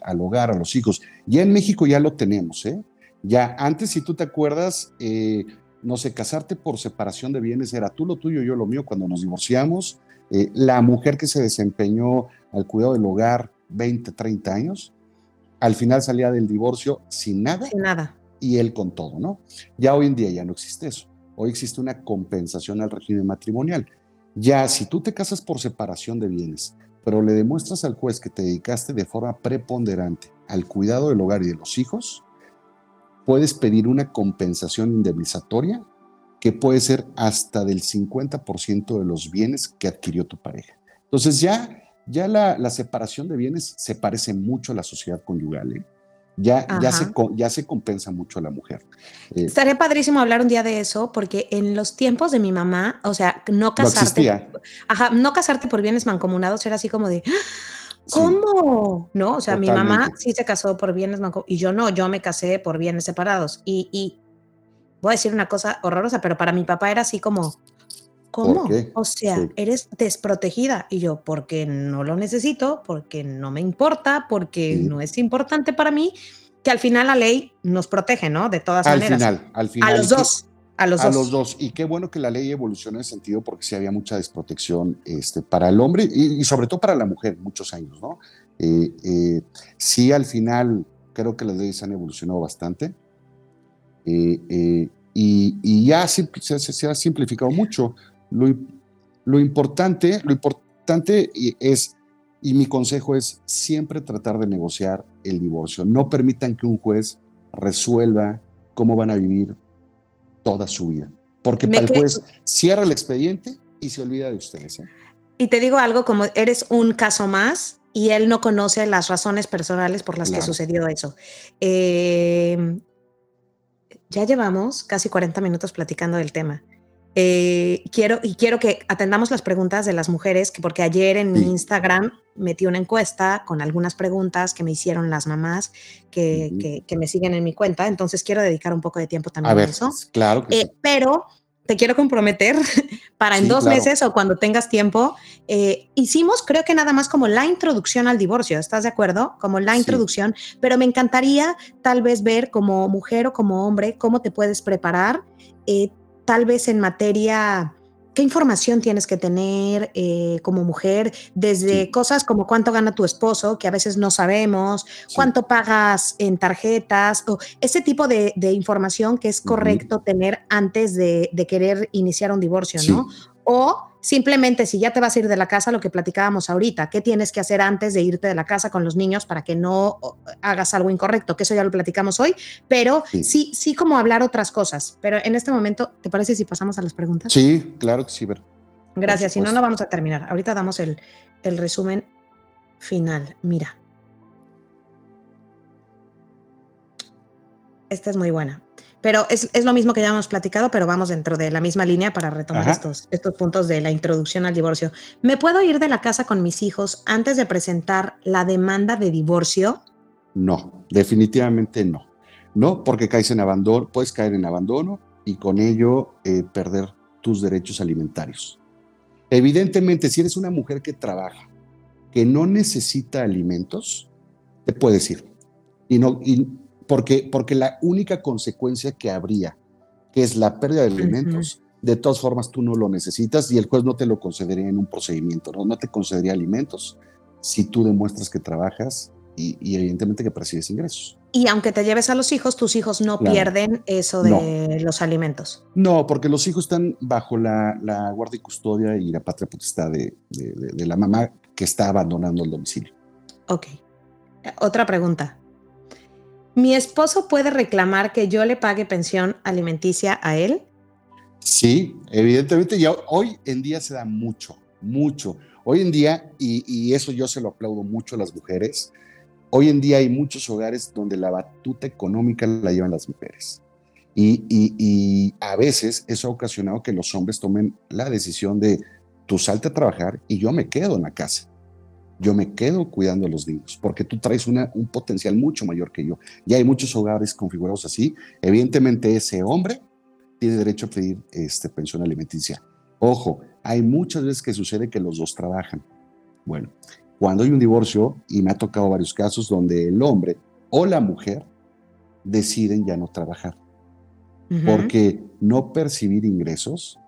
al, hogar, a los hijos. Ya en México ya lo tenemos, ¿eh? Ya antes, si tú te acuerdas, eh, no sé, casarte por separación de bienes era tú lo tuyo, yo lo mío cuando nos divorciamos. Eh, la mujer que se desempeñó al cuidado del hogar 20, 30 años, al final salía del divorcio sin nada. Sin nada. Y él con todo, ¿no? Ya hoy en día ya no existe eso. Hoy existe una compensación al régimen matrimonial. Ya si tú te casas por separación de bienes, pero le demuestras al juez que te dedicaste de forma preponderante al cuidado del hogar y de los hijos, puedes pedir una compensación indemnizatoria que puede ser hasta del 50% de los bienes que adquirió tu pareja. Entonces ya, ya la, separación de bienes se parece mucho a la sociedad conyugal. ¿eh? Ya, ya, se, ya se compensa mucho a la mujer. Eh, Estaría padrísimo hablar un día de eso, porque en los tiempos de mi mamá, o sea, no casarte, ajá, no casarte por bienes mancomunados era así como de, ¿Cómo? no, o sea, mi mamá sí se casó por bienes y yo no, yo me casé por bienes separados. Y, voy a decir una cosa horrorosa, pero para mi papá era así como, ¿cómo? O sea, eres desprotegida. Y yo, porque no lo necesito, porque no me importa, porque no es importante para mí, que al final la ley nos protege, ¿no? De todas al maneras. Final, al final. A los dos. A los, dos. Y qué bueno que la ley evolucionó en ese sentido porque sí había mucha desprotección este, para el hombre y, sobre todo para la mujer, muchos años, ¿no? Eh, eh, sí, al final creo que las leyes han evolucionado bastante eh, y, ya se, se, ha simplificado mucho. Lo, lo, importante, lo importante es, y mi consejo es siempre tratar de negociar el divorcio. No permitan que un juez resuelva cómo van a vivir toda su vida. Porque para el juez cierra el expediente y se olvida de ustedes. ¿eh? Y te digo algo, como eres un caso más y él no conoce las razones personales por las que sucedió eso. Eh, ya llevamos casi 40 minutos platicando del tema. Eh, quiero, y quiero que atendamos las preguntas de las mujeres, que porque ayer en mi Instagram metí una encuesta con algunas preguntas que me hicieron las mamás que, que, me siguen en mi cuenta, entonces quiero dedicar un poco de tiempo también a, eso. Claro. Eh, pero te quiero comprometer <laughs> para en dos meses o cuando tengas tiempo. Eh, hicimos, creo que nada más como la introducción al divorcio, ¿estás de acuerdo? Como la introducción, pero me encantaría tal vez ver como mujer o como hombre cómo te puedes preparar tal vez en materia ¿Qué información tienes que tener eh, como mujer? Desde cosas como cuánto gana tu esposo, que a veces no sabemos, cuánto pagas en tarjetas, o ese tipo de, información que es correcto tener antes de, de, querer iniciar un divorcio, ¿no? O simplemente si ya te vas a ir de la casa, lo que platicábamos ahorita, ¿qué tienes que hacer antes de irte de la casa con los niños para que no hagas algo incorrecto? Que eso ya lo platicamos hoy, pero sí, sí, como hablar otras cosas. Pero en este momento, ¿te parece si pasamos a las preguntas? Sí, claro que sí. Ver. Gracias, si no, no vamos a terminar. Ahorita damos el, el resumen final. Mira. Esta es muy buena. Pero es, lo mismo que ya hemos platicado, pero vamos dentro de la misma línea para retomar estos, estos puntos de la introducción al divorcio. ¿Me puedo ir de la casa con mis hijos antes de presentar la demanda de divorcio? No, definitivamente no. No, porque caes en abandono, puedes caer en abandono y con ello eh, perder tus derechos alimentarios. Evidentemente, si eres una mujer que trabaja, que no necesita alimentos, te puedes ir. Y no, y porque, porque la única consecuencia que habría, que es la pérdida de alimentos, de todas formas tú no lo necesitas y el juez no te lo concedería en un procedimiento, no, no te concedería alimentos si tú demuestras que trabajas y, evidentemente que percibes ingresos. Y aunque te lleves a los hijos, tus hijos no pierden eso de los alimentos. No, porque los hijos están bajo la, guardia y custodia y la patria potestad de, de la mamá que está abandonando el domicilio. Ok. Otra pregunta. ¿Mi esposo puede reclamar que yo le pague pensión alimenticia a él? Sí, evidentemente hoy en día se da mucho, mucho. Hoy en día, y, eso yo se lo aplaudo mucho a las mujeres, hoy en día hay muchos hogares donde la batuta económica la llevan las mujeres. Y, y, a veces eso ha ocasionado que los hombres tomen la decisión de tú salte a trabajar y yo me quedo en la casa yo me quedo cuidando a los niños, porque tú traes una, un potencial mucho mayor que yo. Ya hay muchos hogares configurados así. Evidentemente ese hombre tiene derecho a pedir este, pensión alimenticia. Ojo, hay muchas veces que sucede que los dos trabajan. Bueno, cuando hay un divorcio, y me ha tocado varios casos donde el hombre o la mujer deciden ya no trabajar, porque no percibir ingresos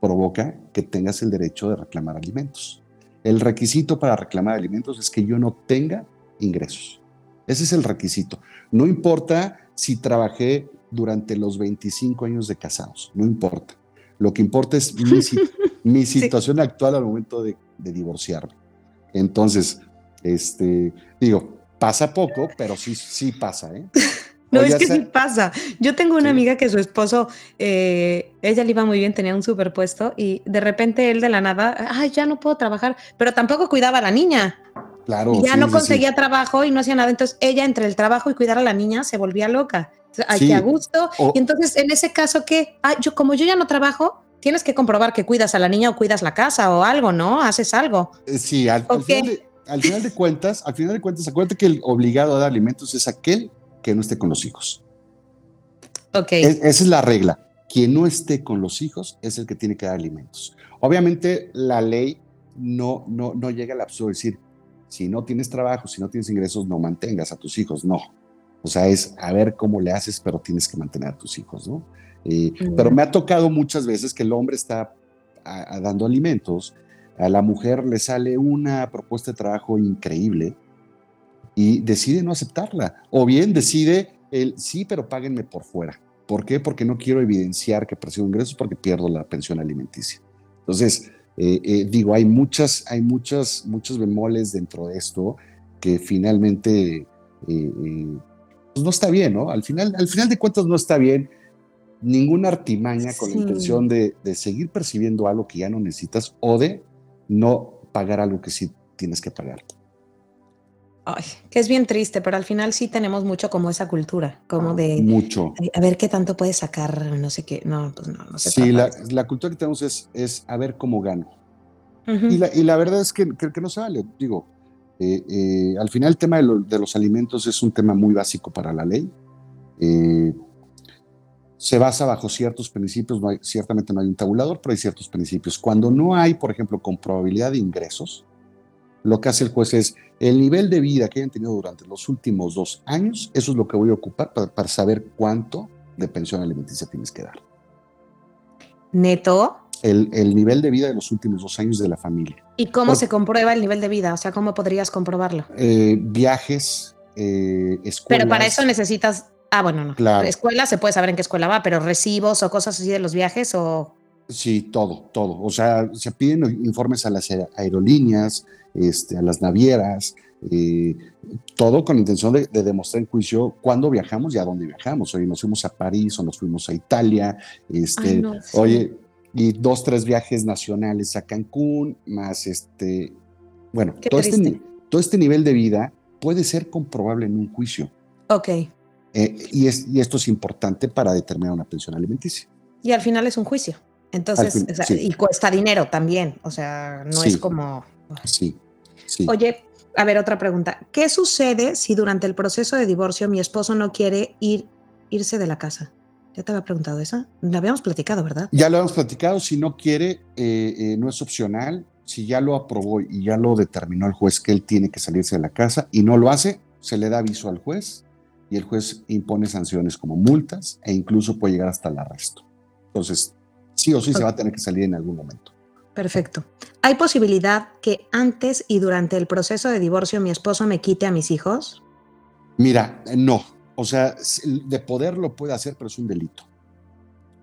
provoca que tengas el derecho de reclamar alimentos. El requisito para reclamar alimentos es que yo no tenga ingresos. Ese es el requisito. No importa si trabajé durante los 25 años de casados, no importa. Lo que importa es mi, <laughs> situación actual al momento de, divorciarme. Entonces, este, digo, pasa poco, pero sí, sí pasa, ¿eh? No, es que sí pasa. Yo tengo una amiga que su esposo, eh, ella le iba muy bien, tenía un superpuesto y de repente él de la nada, ay, ya no puedo trabajar, pero tampoco cuidaba a la niña. Claro. ya no conseguía trabajo y no hacía nada. Entonces ella entre el trabajo y cuidar a la niña se volvía loca. Ay, a gusto. Y entonces en ese caso que, ah, yo como yo ya no trabajo, tienes que comprobar que cuidas a la niña o cuidas la casa o algo, ¿no? Haces algo. Eh, sí, al, final, de, al final de cuentas, al final de cuentas, acuérdate que el obligado a dar alimentos es aquel que no esté con los hijos. Ok. esa es la regla. Quien no esté con los hijos es el que tiene que dar alimentos. Obviamente la ley no, no, no llega al absurdo de decir, si no tienes trabajo, si no tienes ingresos, no mantengas a tus hijos. No. O sea, es a ver cómo le haces, pero tienes que mantener a tus hijos, ¿no? Eh, pero me ha tocado muchas veces que el hombre está dando alimentos, a la mujer le sale una propuesta de trabajo increíble y decide no aceptarla. O bien decide el sí, pero páguenme por fuera. ¿Por qué? Porque no quiero evidenciar que percibo ingresos porque pierdo la pensión alimenticia. Entonces, eh, eh, digo, hay muchas, hay muchas, muchos bemoles dentro de esto que finalmente eh, pues no está bien, ¿no? Al final, al final de cuentas no está bien ninguna artimaña con la intención de, de seguir percibiendo algo que ya no necesitas o de no pagar algo que sí tienes que pagar. Ay, que es bien triste, pero al final sí tenemos mucho como esa cultura, como de... Mucho. A ver qué tanto puedes sacar, no sé qué, no, pues no, no sé. Sí, la, la, cultura que tenemos es, es a ver cómo gano. y, la, y, la, verdad es que, que, no se vale, digo, eh, eh, al final el tema de, de, los alimentos es un tema muy básico para la ley. Eh, se basa bajo ciertos principios, no hay, ciertamente no hay un tabulador, pero hay ciertos principios. Cuando no hay, por ejemplo, comprobabilidad de ingresos, lo que hace el juez es el nivel de vida que hayan tenido durante los últimos dos años, eso es lo que voy a ocupar para, saber cuánto de pensión alimenticia tienes que dar. Neto. El, el, nivel de vida de los últimos dos años de la familia. ¿Y cómo se comprueba el nivel de vida? O sea, ¿cómo podrías comprobarlo? Eh, viajes, eh, escuelas. Pero para eso necesitas. Ah, bueno, no. Claro. Escuela se puede saber en qué escuela va, pero recibos o cosas así de los viajes o. Sí, todo, todo. O sea, se piden informes a las aerolíneas, este, a las navieras, eh, todo con la intención de, de, demostrar en juicio cuándo viajamos y a dónde viajamos. Oye, nos fuimos a París o nos fuimos a Italia, este, Ay, no, sí. oye, y dos, tres viajes nacionales a Cancún, más este, bueno, todo este, todo este nivel de vida puede ser comprobable en un juicio. Ok. Eh, y, es, y esto es importante para determinar una pensión alimenticia. Y al final es un juicio. Entonces, Al fin- o sea, sí. y cuesta dinero también. O sea, no Sí. es como. Sí, sí. Oye, a ver, otra pregunta. ¿Qué sucede si durante el proceso de divorcio mi esposo no quiere ir, irse de la casa? Ya te había preguntado esa. La habíamos platicado, ¿verdad? Ya lo hemos platicado, si no quiere, eh, eh, no es opcional. Si ya lo aprobó y ya lo determinó el juez que él tiene que salirse de la casa y no lo hace, se le da aviso al juez y el juez impone sanciones como multas e incluso puede llegar hasta el arresto. Entonces, sí o sí se va a tener que salir en algún momento. Perfecto. ¿Hay posibilidad que antes y durante el proceso de divorcio mi esposo me quite a mis hijos? Mira, no. O sea, de poder lo puede hacer, pero es un delito.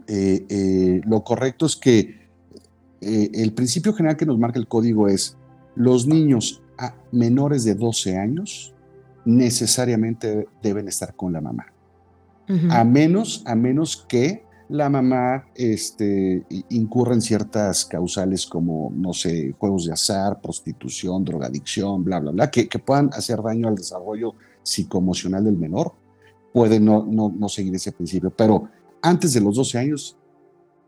Eh, eh, lo correcto es que eh, el principio general que nos marca el código es los niños a menores de 12 años necesariamente deben estar con la mamá. A menos, a menos que la mamá este, i- incurra en ciertas causales como, no sé, juegos de azar, prostitución, drogadicción, bla, bla, bla, que, que puedan hacer daño al desarrollo psicoemocional del menor, puede no, no, no seguir ese principio. Pero antes de los 12 años,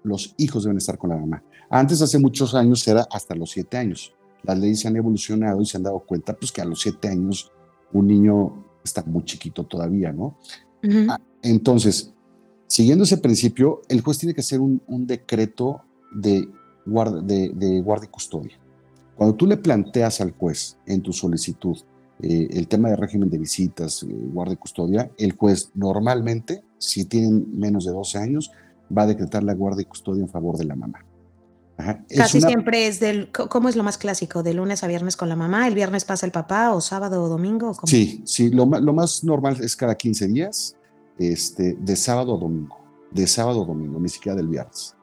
los hijos deben estar con la mamá. Antes, hace muchos años, era hasta los 7 años. Las leyes se han evolucionado y se han dado cuenta pues, que a los 7 años un niño está muy chiquito todavía, ¿no? Ah, Entonces, siguiendo ese principio, el juez tiene que hacer un, un decreto de guarda, de, de guardia y custodia. Cuando tú le planteas al juez en tu solicitud eh, el tema de régimen de visitas, eh, guardia y custodia, el juez normalmente, si tienen menos de 12 años, va a decretar la guardia y custodia en favor de la mamá. Ajá. Casi una- siempre es del. ¿Cómo es lo más clásico? ¿De lunes a viernes con la mamá? ¿El viernes pasa el papá? ¿O sábado o domingo? Sí, sí, lo más normal es cada 15 días, este, de sábado a domingo, de sábado a domingo, ni siquiera del viernes.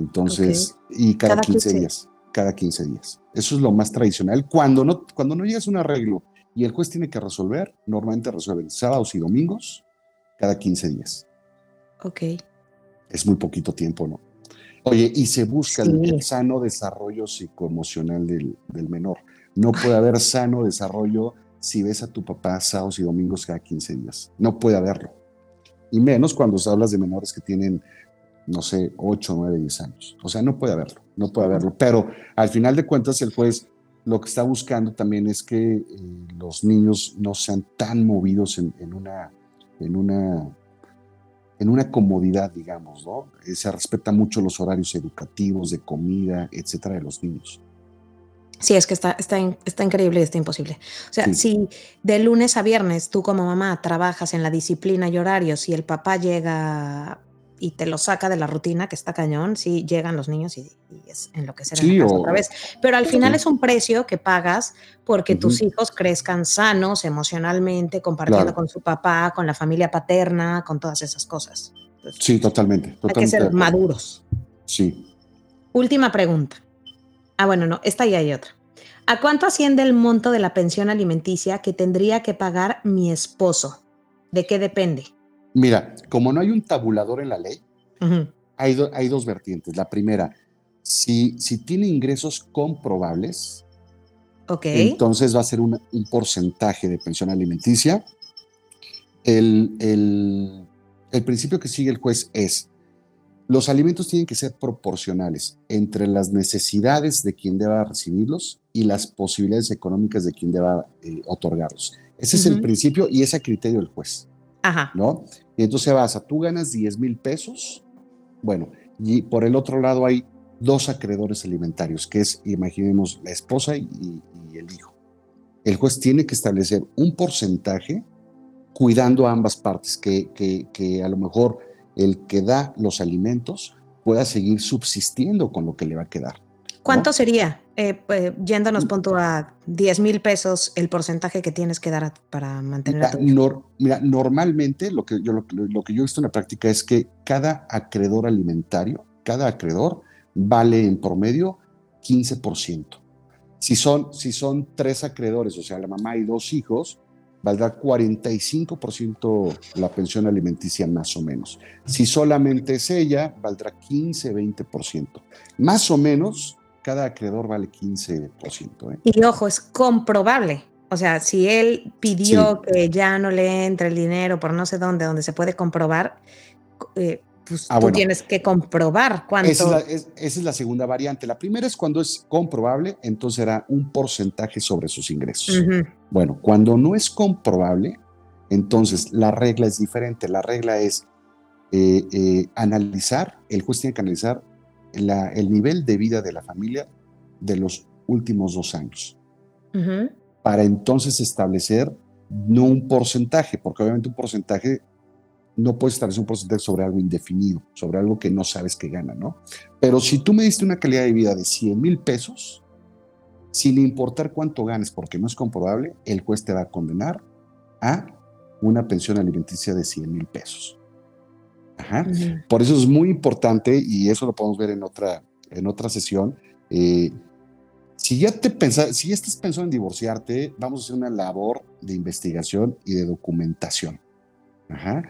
Entonces, y cada, Cada 15, 15. días, cada 15 días. Eso es lo más tradicional. Cuando no, cuando no llegas a un arreglo y el juez tiene que resolver, normalmente resuelven sábados y domingos cada 15 días. Ok. Es muy poquito tiempo, ¿no? Oye, y se busca Sí. el sano desarrollo psicoemocional del, del menor. No puede haber sano desarrollo si ves a tu papá sábados y domingos cada 15 días. No puede haberlo. Y menos cuando hablas de menores que tienen, no sé, 8, 9, 10 años. O sea, no puede haberlo, no puede haberlo. Pero al final de cuentas, el juez lo que está buscando también es que eh, los niños no sean tan movidos en, en una, en una en una comodidad, digamos, ¿no? Eh, Se respeta mucho los horarios educativos, de comida, etcétera, de los niños. Sí, es que está, está, está increíble y está imposible. O sea, Sí. si de lunes a viernes tú como mamá trabajas en la disciplina y horarios y el papá llega y te lo saca de la rutina, que está cañón, sí llegan los niños y, y es enloquecer en la casa o- otra vez. Pero al final Sí. es un precio que pagas porque tus hijos crezcan sanos emocionalmente, compartiendo Claro. con su papá, con la familia paterna, con todas esas cosas. Entonces, Sí, totalmente. hay que totalmente ser maduros. Sí. Última pregunta. Ah, bueno, no, esta ya hay otra. ¿A cuánto asciende el monto de la pensión alimenticia que tendría que pagar mi esposo? ¿De qué depende? Mira, como no hay un tabulador en la ley, hay, do- hay dos vertientes. La primera, si, si tiene ingresos comprobables, entonces va a ser un porcentaje de pensión alimenticia. El, el- el principio que sigue el juez es, los alimentos tienen que ser proporcionales entre las necesidades de quien deba recibirlos y las posibilidades económicas de quien deba eh, otorgarlos. Ese es el principio y es a criterio del juez. Ajá. ¿no? Y entonces vas a, tú ganas 10 mil pesos, bueno, y por el otro lado hay dos acreedores alimentarios, que es, imaginemos, la esposa y, y el hijo. El juez tiene que establecer un porcentaje cuidando a ambas partes, que, que, que a lo mejor el que da los alimentos pueda seguir subsistiendo con lo que le va a quedar. ¿Cuánto sería? Eh, pues, yéndonos punto a 10 mil pesos el porcentaje que tienes que dar para mantener a tu mira, normalmente lo que, yo, lo, que yo he visto en la práctica es que cada acreedor alimentario, cada acreedor vale en promedio 15%. Si son, si son tres acreedores, o sea, la mamá y dos hijos, valdrá 45% la pensión alimenticia más o menos. Si solamente es ella, valdrá 15-20%. Más o menos, cada acreedor vale 15%. ¿eh? Y ojo, es comprobable. O sea, si él pidió que ya no le entre el dinero por no sé dónde, donde se puede comprobar, eh, pues ah, tú tienes que comprobar cuánto. Esa es, la, segunda variante. La primera es cuando es comprobable, entonces será un porcentaje sobre sus ingresos. Bueno, cuando no es comprobable, entonces la regla es diferente. La regla es eh, eh, analizar, el juez tiene que analizar el nivel de vida de la familia de los últimos dos años. Para entonces establecer no un porcentaje, porque obviamente un porcentaje no puedes establecer un porcentaje sobre algo indefinido, sobre algo que no sabes que gana, ¿no? Pero si tú me diste una calidad de vida de 100 mil pesos, sin importar cuánto ganes, porque no es comprobable, el juez te va a condenar a una pensión alimenticia de 100 mil pesos. Ajá. Por eso es muy importante, y eso lo podemos ver en otra, en otra sesión, eh, si ya te pensas, si ya estás pensando en divorciarte, vamos a hacer una labor de investigación y de documentación. Ajá.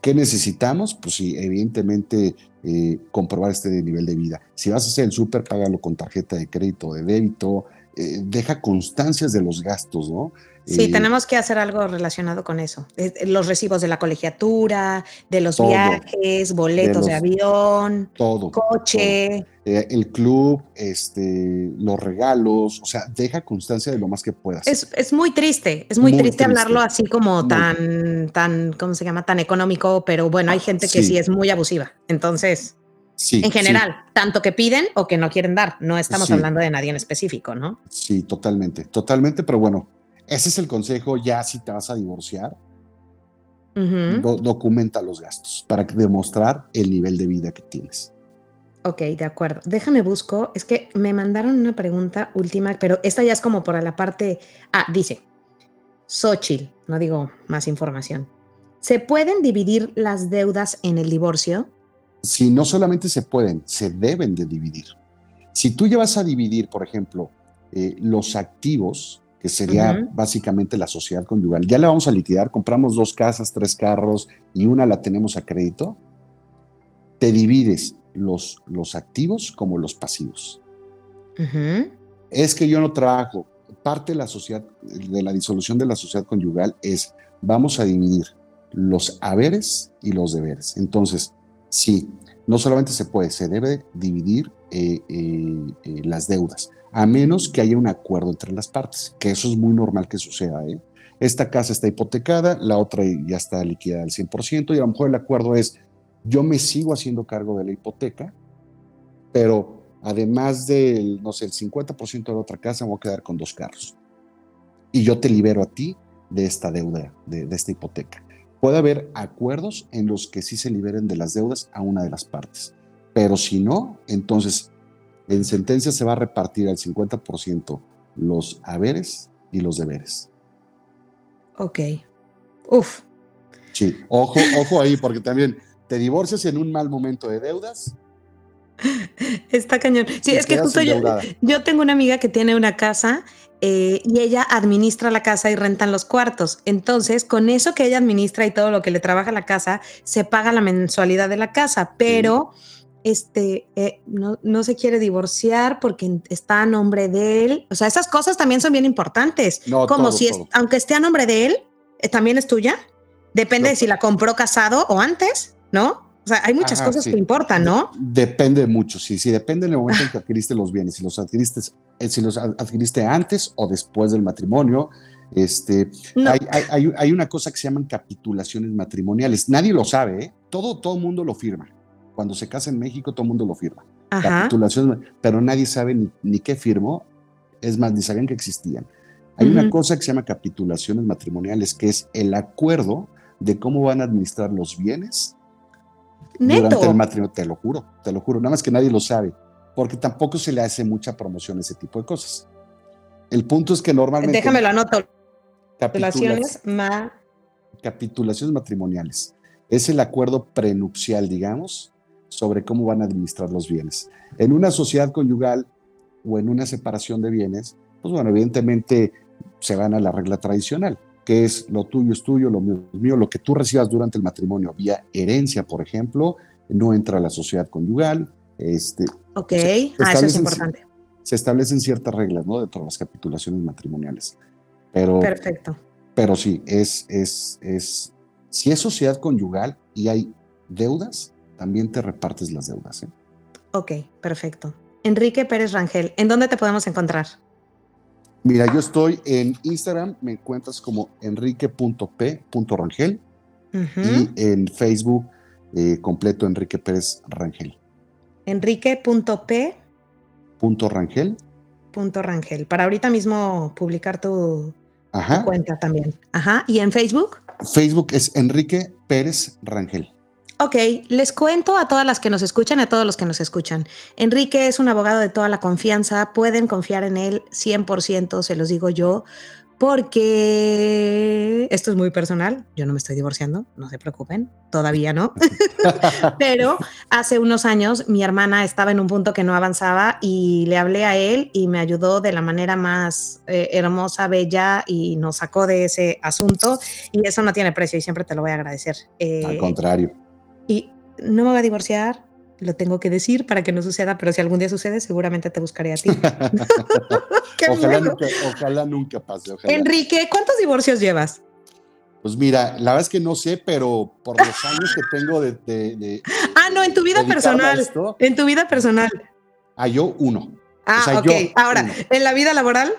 ¿Qué necesitamos? Pues sí, evidentemente eh, comprobar este nivel de vida. Si vas a hacer el súper, págalo con tarjeta de crédito o de débito, eh, deja constancias de los gastos, ¿no? Sí, eh, tenemos que hacer algo relacionado con eso. Los recibos de la colegiatura, de los viajes, boletos de, avión, todo, coche. Eh, el club, este, los regalos, o sea, deja constancia de lo más que puedas. Es, muy triste, es muy, triste, hablarlo así como tan, tan, ¿cómo se llama? Tan económico, pero bueno, hay gente que sí, es muy abusiva. Entonces, en general, tanto que piden o que no quieren dar. No estamos hablando de nadie en específico, ¿no? Sí, totalmente, totalmente, pero bueno, ese es el consejo ya si te vas a divorciar. documenta los gastos para demostrar el nivel de vida que tienes. Ok, de acuerdo. Déjame busco. Es que me mandaron una pregunta última, pero esta ya es como por la parte. Ah, dice Xochitl, no digo más información. ¿Se pueden dividir las deudas en el divorcio? Si no solamente se pueden, se deben de dividir. Si tú ya vas a dividir, por ejemplo, eh, los activos, que sería básicamente la sociedad conyugal. Ya la vamos a liquidar, compramos dos casas, tres carros y una la tenemos a crédito. Te divides los, los activos como los pasivos. Es que yo no trabajo. Parte de la sociedad, de la disolución de la sociedad conyugal es vamos a dividir los haberes y los deberes. Entonces, sí, no solamente se puede, se debe dividir eh, eh, eh, las deudas a menos que haya un acuerdo entre las partes, que eso es muy normal que suceda. ¿eh? Esta casa está hipotecada, la otra ya está liquidada al 100% y a lo mejor el acuerdo es, yo me sigo haciendo cargo de la hipoteca, pero además del, no sé, el 50% de la otra casa, me voy a quedar con dos carros. Y yo te libero a ti de esta deuda, de, de esta hipoteca. Puede haber acuerdos en los que sí se liberen de las deudas a una de las partes, pero si no, entonces en sentencia se va a repartir al 50% los haberes y los deberes. Ok. Uf. Sí, ojo, ojo ahí, porque también te divorcias en un mal momento de deudas. <laughs> Está cañón. Sí, es que justo yo, yo, tengo una amiga que tiene una casa eh, y ella administra la casa y rentan los cuartos. Entonces, con eso que ella administra y todo lo que le trabaja la casa, se paga la mensualidad de la casa, pero este, eh, no, se quiere divorciar porque está a nombre de él. O sea, esas cosas también son bien importantes. Como si, aunque esté a nombre de él, eh, también es tuya. Depende de si la compró casado o antes, ¿no? O sea, hay muchas cosas que importan, ¿no? Depende mucho, sí, sí, depende del momento en que adquiriste los bienes, si los adquiriste, eh, si los adquiriste antes o después del matrimonio. Este, hay, una cosa que se llaman capitulaciones matrimoniales. Nadie lo sabe, ¿eh? Todo, todo mundo lo firma cuando se casa en México todo el mundo lo firma. Capitulación, pero nadie sabe ni, qué firmó, es más, ni sabían que existían. Hay una cosa que se llama capitulaciones matrimoniales, que es el acuerdo de cómo van a administrar los bienes Neto. durante el matrimonio. Te lo juro, te lo juro. Nada más que nadie lo sabe, porque tampoco se le hace mucha promoción a ese tipo de cosas. El punto es que normalmente. Déjame lo anoto. Relaciones ma capitulaciones matrimoniales. Es el acuerdo prenupcial, digamos, sobre cómo van a administrar los bienes. En una sociedad conyugal o en una separación de bienes, pues bueno, evidentemente se van a la regla tradicional, que es lo tuyo es tuyo, lo mío es mío, lo que tú recibas durante el matrimonio vía herencia, por ejemplo, no entra a la sociedad conyugal, este, Ok, Se- ah, eso es importante. se establecen ciertas reglas, ¿no? Dentro de las capitulaciones matrimoniales. Pero, Perfecto. pero sí, es, es, es, si es sociedad conyugal y hay deudas, también te repartes las deudas. ¿eh? Ok, perfecto. Enrique Pérez Rangel, ¿en dónde te podemos encontrar? Mira, yo estoy en Instagram, me encuentras como enrique.p.rangel y en Facebook eh, completo Enrique Pérez Rangel. Enrique.p. Punto Rangel. Punto Rangel. Para ahorita mismo publicar tu, tu cuenta también. Ajá. ¿Y en Facebook? Facebook es Enrique Pérez Rangel. Ok, les cuento a todas las que nos escuchan, a todos los que nos escuchan. Enrique es un abogado de toda la confianza, pueden confiar en él 100%, se los digo yo, porque esto es muy personal, yo no me estoy divorciando, no se preocupen, todavía no, <laughs> pero hace unos años mi hermana estaba en un punto que no avanzaba y le hablé a él y me ayudó de la manera más eh, hermosa, bella y nos sacó de ese asunto y eso no tiene precio y siempre te lo voy a agradecer. Eh, Al contrario. Y no me voy a divorciar, lo tengo que decir para que no suceda, pero si algún día sucede, seguramente te buscaré a ti. <laughs> <laughs> Qué ojalá, nunca, ojalá nunca pase. ojalá. Enrique, ¿cuántos divorcios llevas? Pues mira, la verdad es que no sé, pero por los años que tengo de. de- de- <laughs> Ah, no, en tu vida personal. esto, En tu vida personal. ah, yo uno. Ah, O sea, ok. yo, Ahora, uno. en la vida laboral,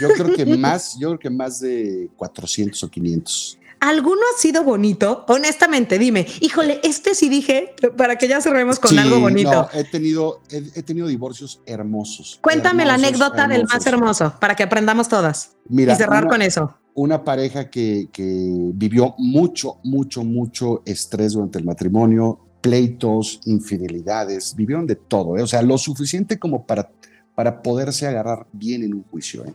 Yo creo que más, yo creo que más de 400 o 500. ¿Alguno ha sido bonito? Honestamente, dime, híjole, este sí dije, para que ya cerremos con Sí, algo bonito. no, he tenido, he, he tenido divorcios hermosos. Cuéntame la hermosos, anécdota del más hermoso, para que aprendamos todas. Mira, y cerrar una- con eso. una pareja que, que vivió mucho, mucho, mucho estrés durante el matrimonio, pleitos, infidelidades, vivieron de todo, ¿eh? o sea, lo suficiente como para, para poderse agarrar bien en un juicio. ¿eh?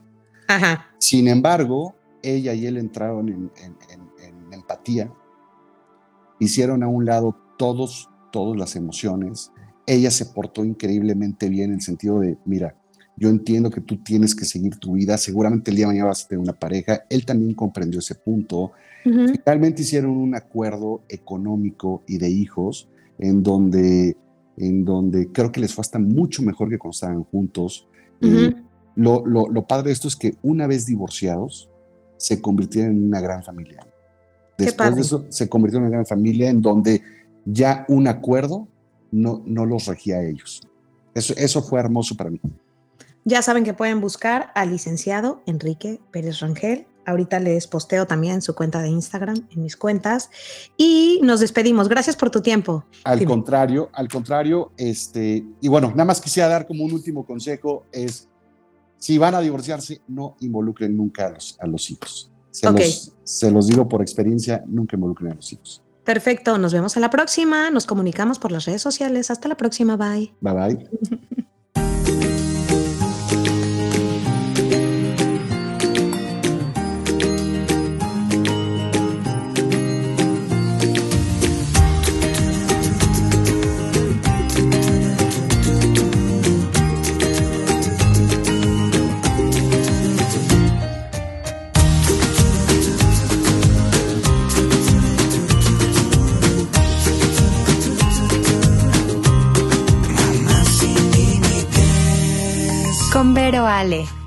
Ajá. Sin embargo, ella y él entraron en, en- en- en empatía, hicieron a un lado todos, todas las emociones. Ella se portó increíblemente bien en el sentido de, mira, yo entiendo que tú tienes que seguir tu vida, seguramente el día de mañana vas a tener una pareja. Él también comprendió ese punto. Ujú. Finalmente hicieron un acuerdo económico y de hijos en donde, en donde creo que les fue hasta mucho mejor que cuando estaban juntos. Eh, lo, lo- lo padre de esto es que una vez divorciados, se convirtieron en una gran familia. Después de eso, se convirtieron en una gran familia en donde ya un acuerdo no, no los regía a ellos. Eso, eso fue hermoso para mí. Ya saben que pueden buscar al licenciado Enrique Pérez Rangel. Ahorita les posteo también su cuenta de Instagram en mis cuentas. Y nos despedimos. Gracias por tu tiempo. Al Dime. contrario, al contrario, este, y bueno, nada más quisiera dar como un último consejo, es si van a divorciarse, no involucren nunca a los, a los hijos. Se, los, se los digo por experiencia, nunca involucren a los hijos. Perfecto. Nos vemos a la próxima. Nos comunicamos por las redes sociales. Hasta la próxima. Bye. Bye bye. <laughs> Alejandro Ale.